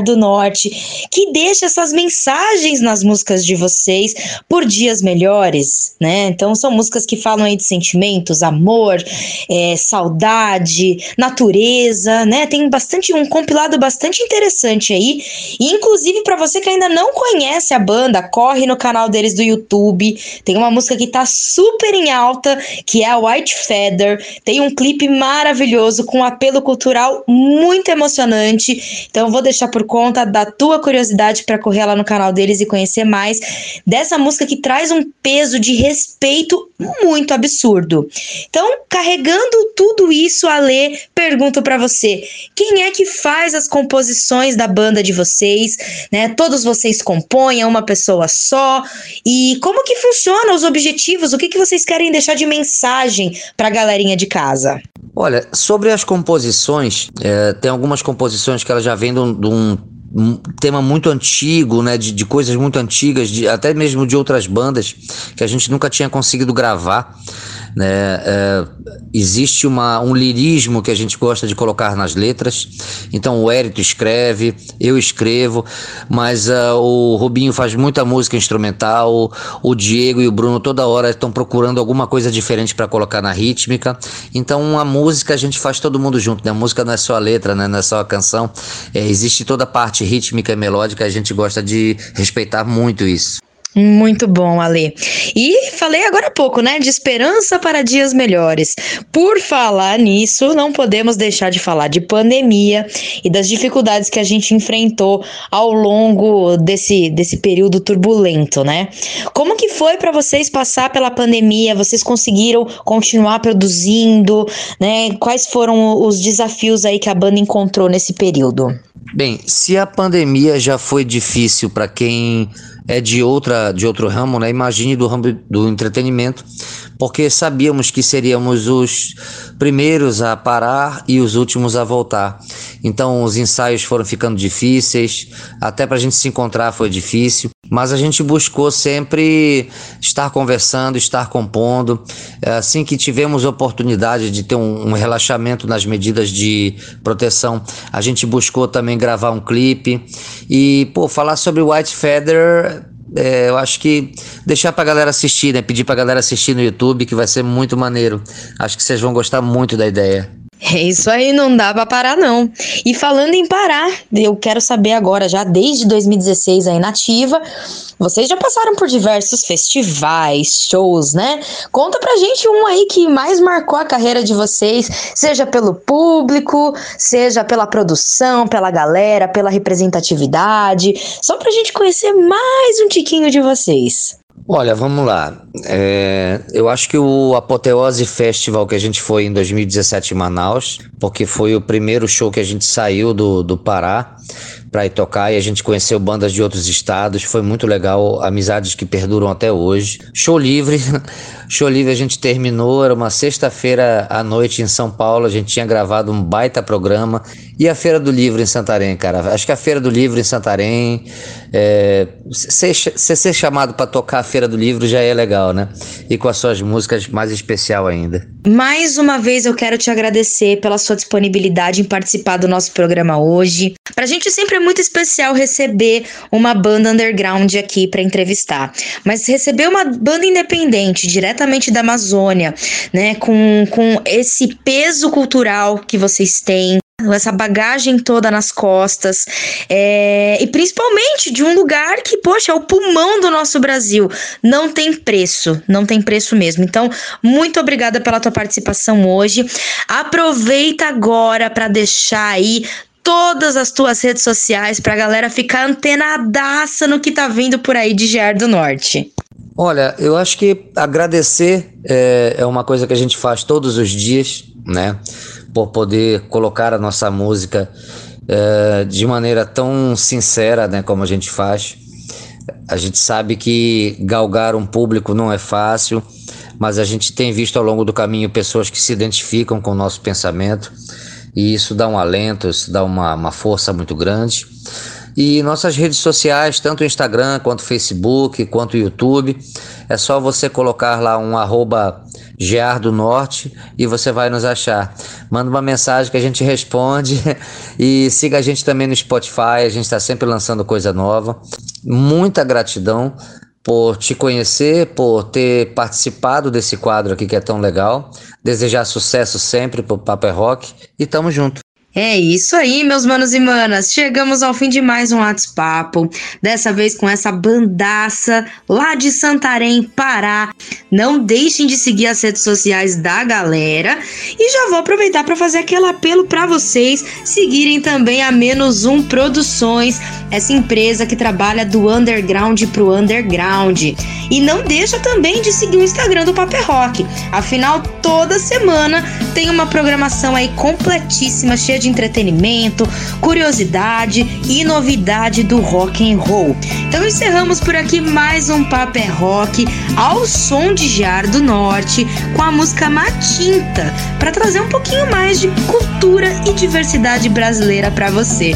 S9: Do
S3: Norte, que deixa essas mensagens nas músicas de vocês por dias melhores, né? Então são músicas que falam aí de sentimentos, amor, é, saudade, natureza, né? Tem bastante, um compilado bastante interessante aí. E inclusive para você que ainda não conhece a banda, corre no canal deles do YouTube. Tem uma música que tá super em alta, que é a White Feather. Tem um clipe maravilhoso com um apelo cultural muito emocionante. Então eu vou deixar por conta da tua curiosidade para correr lá no canal deles e conhecer mais dessa música que traz um peso de respeito muito absurdo. Então, carregando tudo isso, Ale, pergunto para você, quem é que faz as composições da banda de vocês, né? Todos vocês compõem, é uma pessoa só. E como que funciona os objetivos? O que que vocês querem deixar de mensagem para a galerinha de casa?
S14: Olha, sobre as composições, é, tem algumas composições que elas já vêm de um, tema muito antigo, né? De, de coisas muito antigas, de- até mesmo de outras bandas que a gente nunca tinha conseguido gravar. Né? É, existe uma, um lirismo que a gente gosta de colocar nas letras. Então o Érito escreve, eu escrevo, mas ah, o Rubinho faz muita música instrumental, o Diego e o Bruno toda hora estão procurando alguma coisa diferente para colocar na rítmica. Então a música a gente faz todo mundo junto, né? A música não é só a letra, né? não é só a canção. É, existe toda a parte rítmica e melódica, a gente gosta de respeitar muito isso.
S3: Muito bom, Ale. E falei agora há pouco, né? De esperança para dias melhores. Por falar nisso, não podemos deixar de falar de pandemia e das dificuldades que a gente enfrentou ao longo desse, desse período turbulento, né? Como que foi para vocês passar pela pandemia? Vocês conseguiram continuar produzindo, né? Quais foram os desafios aí que a banda encontrou nesse período?
S14: Bem, se a pandemia já foi difícil para quem é de outra de outro ramo, né? Imagine do ramo do entretenimento, porque sabíamos que seríamos os primeiros a parar e os últimos a voltar. Então os ensaios foram ficando difíceis, até para a gente se encontrar foi difícil, mas a gente buscou sempre estar conversando, estar compondo. Assim que tivemos oportunidade de ter um, um relaxamento nas medidas de proteção, a gente buscou também gravar um clipe e pô, falar sobre White Feather é, eu acho que deixar pra galera assistir, né? Pedir pra galera assistir no YouTube, que vai ser muito maneiro. Acho que vocês vão gostar muito da ideia.
S3: É isso aí, não dá pra parar não. E falando em parar, eu quero saber agora, já desde 2016 aí nativa, vocês já passaram por diversos festivais, shows, né? Conta pra gente um aí que mais marcou a carreira de vocês, seja pelo público, seja pela produção, pela galera, pela representatividade, só pra gente conhecer mais um tiquinho de vocês.
S14: Olha, vamos lá. É, eu acho que o Apoteose Festival que a gente foi em 2017 em Manaus, porque foi o primeiro show que a gente saiu do, do Pará para ir tocar e a gente conheceu bandas de outros estados, foi muito legal, amizades que perduram até hoje. Show livre, show livre a gente terminou, era uma sexta-feira à noite em São Paulo, a gente tinha gravado um baita programa. E a Feira do Livro em Santarém, cara? Acho que a Feira do Livro em Santarém, é, ser, ser, chamado para tocar a Feira do Livro já é legal, né? E com as suas músicas mais especial ainda.
S3: Mais uma vez eu quero te agradecer pela sua disponibilidade em participar do nosso programa hoje. Pra gente sempre é muito especial receber uma banda underground aqui para entrevistar, mas receber uma banda independente, diretamente da Amazônia, né, com, com esse peso cultural que vocês têm, essa bagagem toda nas costas, é, e principalmente de um lugar que, poxa, é o pulmão do nosso Brasil. Não tem preço, não tem preço mesmo. Então, muito obrigada pela tua participação hoje. Aproveita agora para deixar aí todas as tuas redes sociais pra galera ficar antenadaça no que tá vindo por aí de GR do Norte.
S14: Olha, eu acho que agradecer é, é uma coisa que a gente faz todos os dias, né? Por poder colocar a nossa música é, de maneira tão sincera, né? Como a gente faz. A gente sabe que galgar um público não é fácil, mas a gente tem visto ao longo do caminho pessoas que se identificam com o nosso pensamento e isso dá um alento, isso dá uma, uma força muito grande. E nossas redes sociais, tanto o Instagram, quanto o Facebook, quanto o YouTube, é só você colocar lá um arroba Gear Norte e você vai nos achar. Manda uma mensagem que a gente responde e siga a gente também no Spotify, a gente está sempre lançando coisa nova. Muita gratidão por te conhecer, por ter participado desse quadro aqui que é tão legal. Desejar sucesso sempre pro Paper Rock e tamo junto.
S3: É isso aí, meus manos e manas. Chegamos ao fim de mais um WhatsApp. Dessa vez com essa bandaça lá de Santarém, Pará. Não deixem de seguir as redes sociais da galera. E já vou aproveitar para fazer aquele apelo para vocês seguirem também a Menos Um Produções, essa empresa que trabalha do underground pro underground. E não deixa também de seguir o Instagram do Paper Rock. Afinal, toda semana tem uma programação aí completíssima, cheia de entretenimento, curiosidade e novidade do rock and roll. Então encerramos por aqui mais um Paper Rock ao som de Jar do Norte com a música Matinta para trazer um pouquinho mais de cultura e diversidade brasileira para você.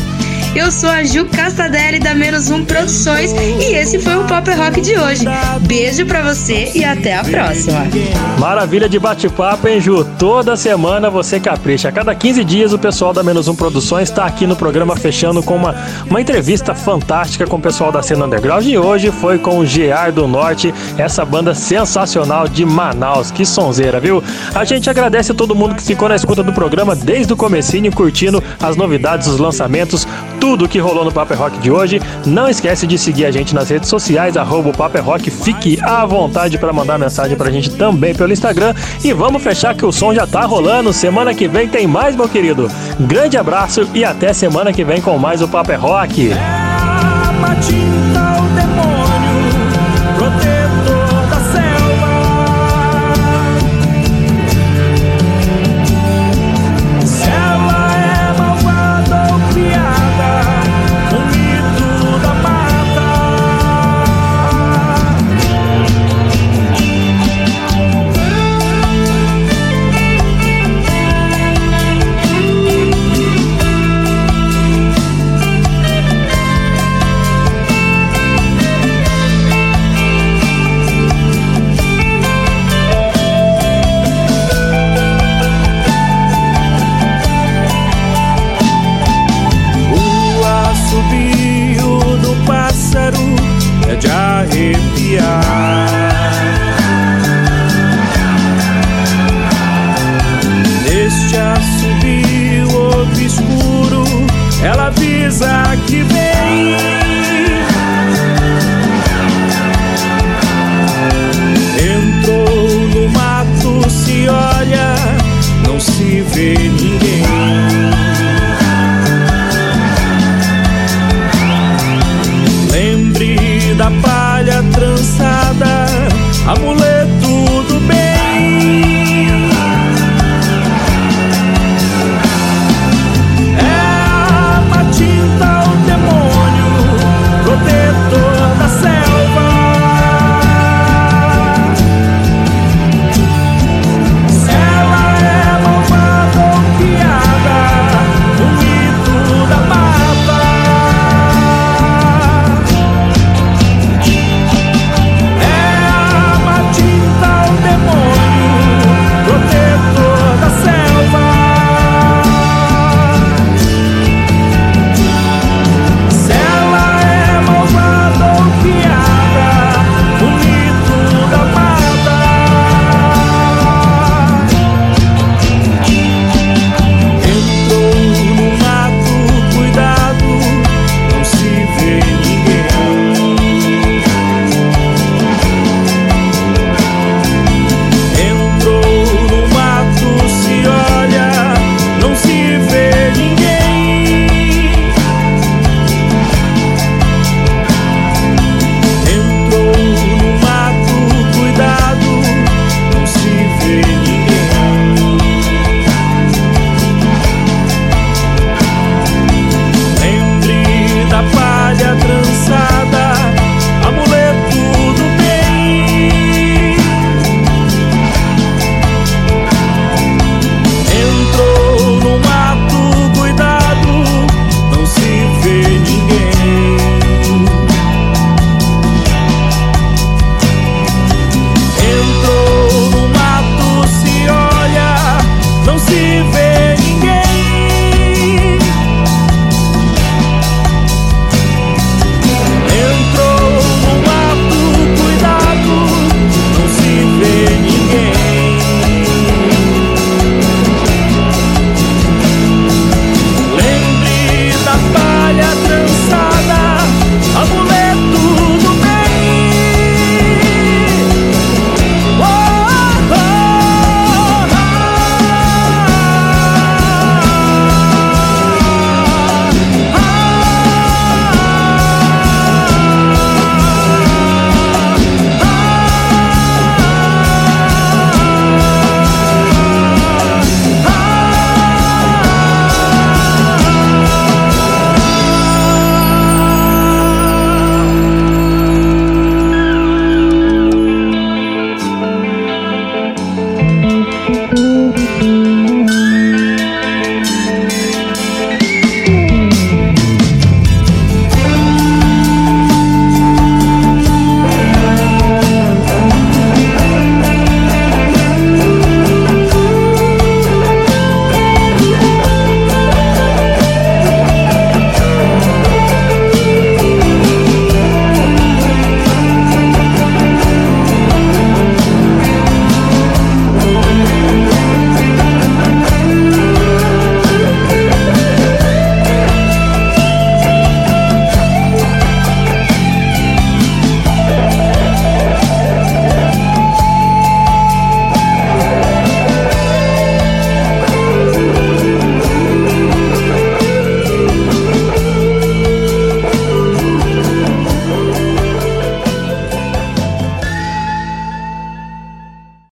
S3: Eu sou a Ju Castadelli da Menos Um Produções e esse foi o Pop Rock de hoje. Beijo pra você e até a próxima.
S2: Maravilha de bate-papo, hein, Ju? Toda semana você capricha. A cada 15 dias o pessoal da Menos Um Produções está aqui no programa fechando com uma, uma entrevista fantástica com o pessoal da cena underground e hoje foi com o GR do Norte, essa banda sensacional de Manaus. Que sonzeira, viu? A gente agradece a todo mundo que ficou na escuta do programa desde o comecinho, curtindo as novidades, os lançamentos, tudo que rolou no Paper Rock de hoje. Não esquece de seguir a gente nas redes sociais, arroba o Paper Rock. Fique à vontade para mandar mensagem pra gente também pelo Instagram. E vamos fechar que o som já tá rolando. Semana que vem tem mais, meu querido. Grande abraço e até semana que vem com mais o Paper Rock.
S9: Matinta,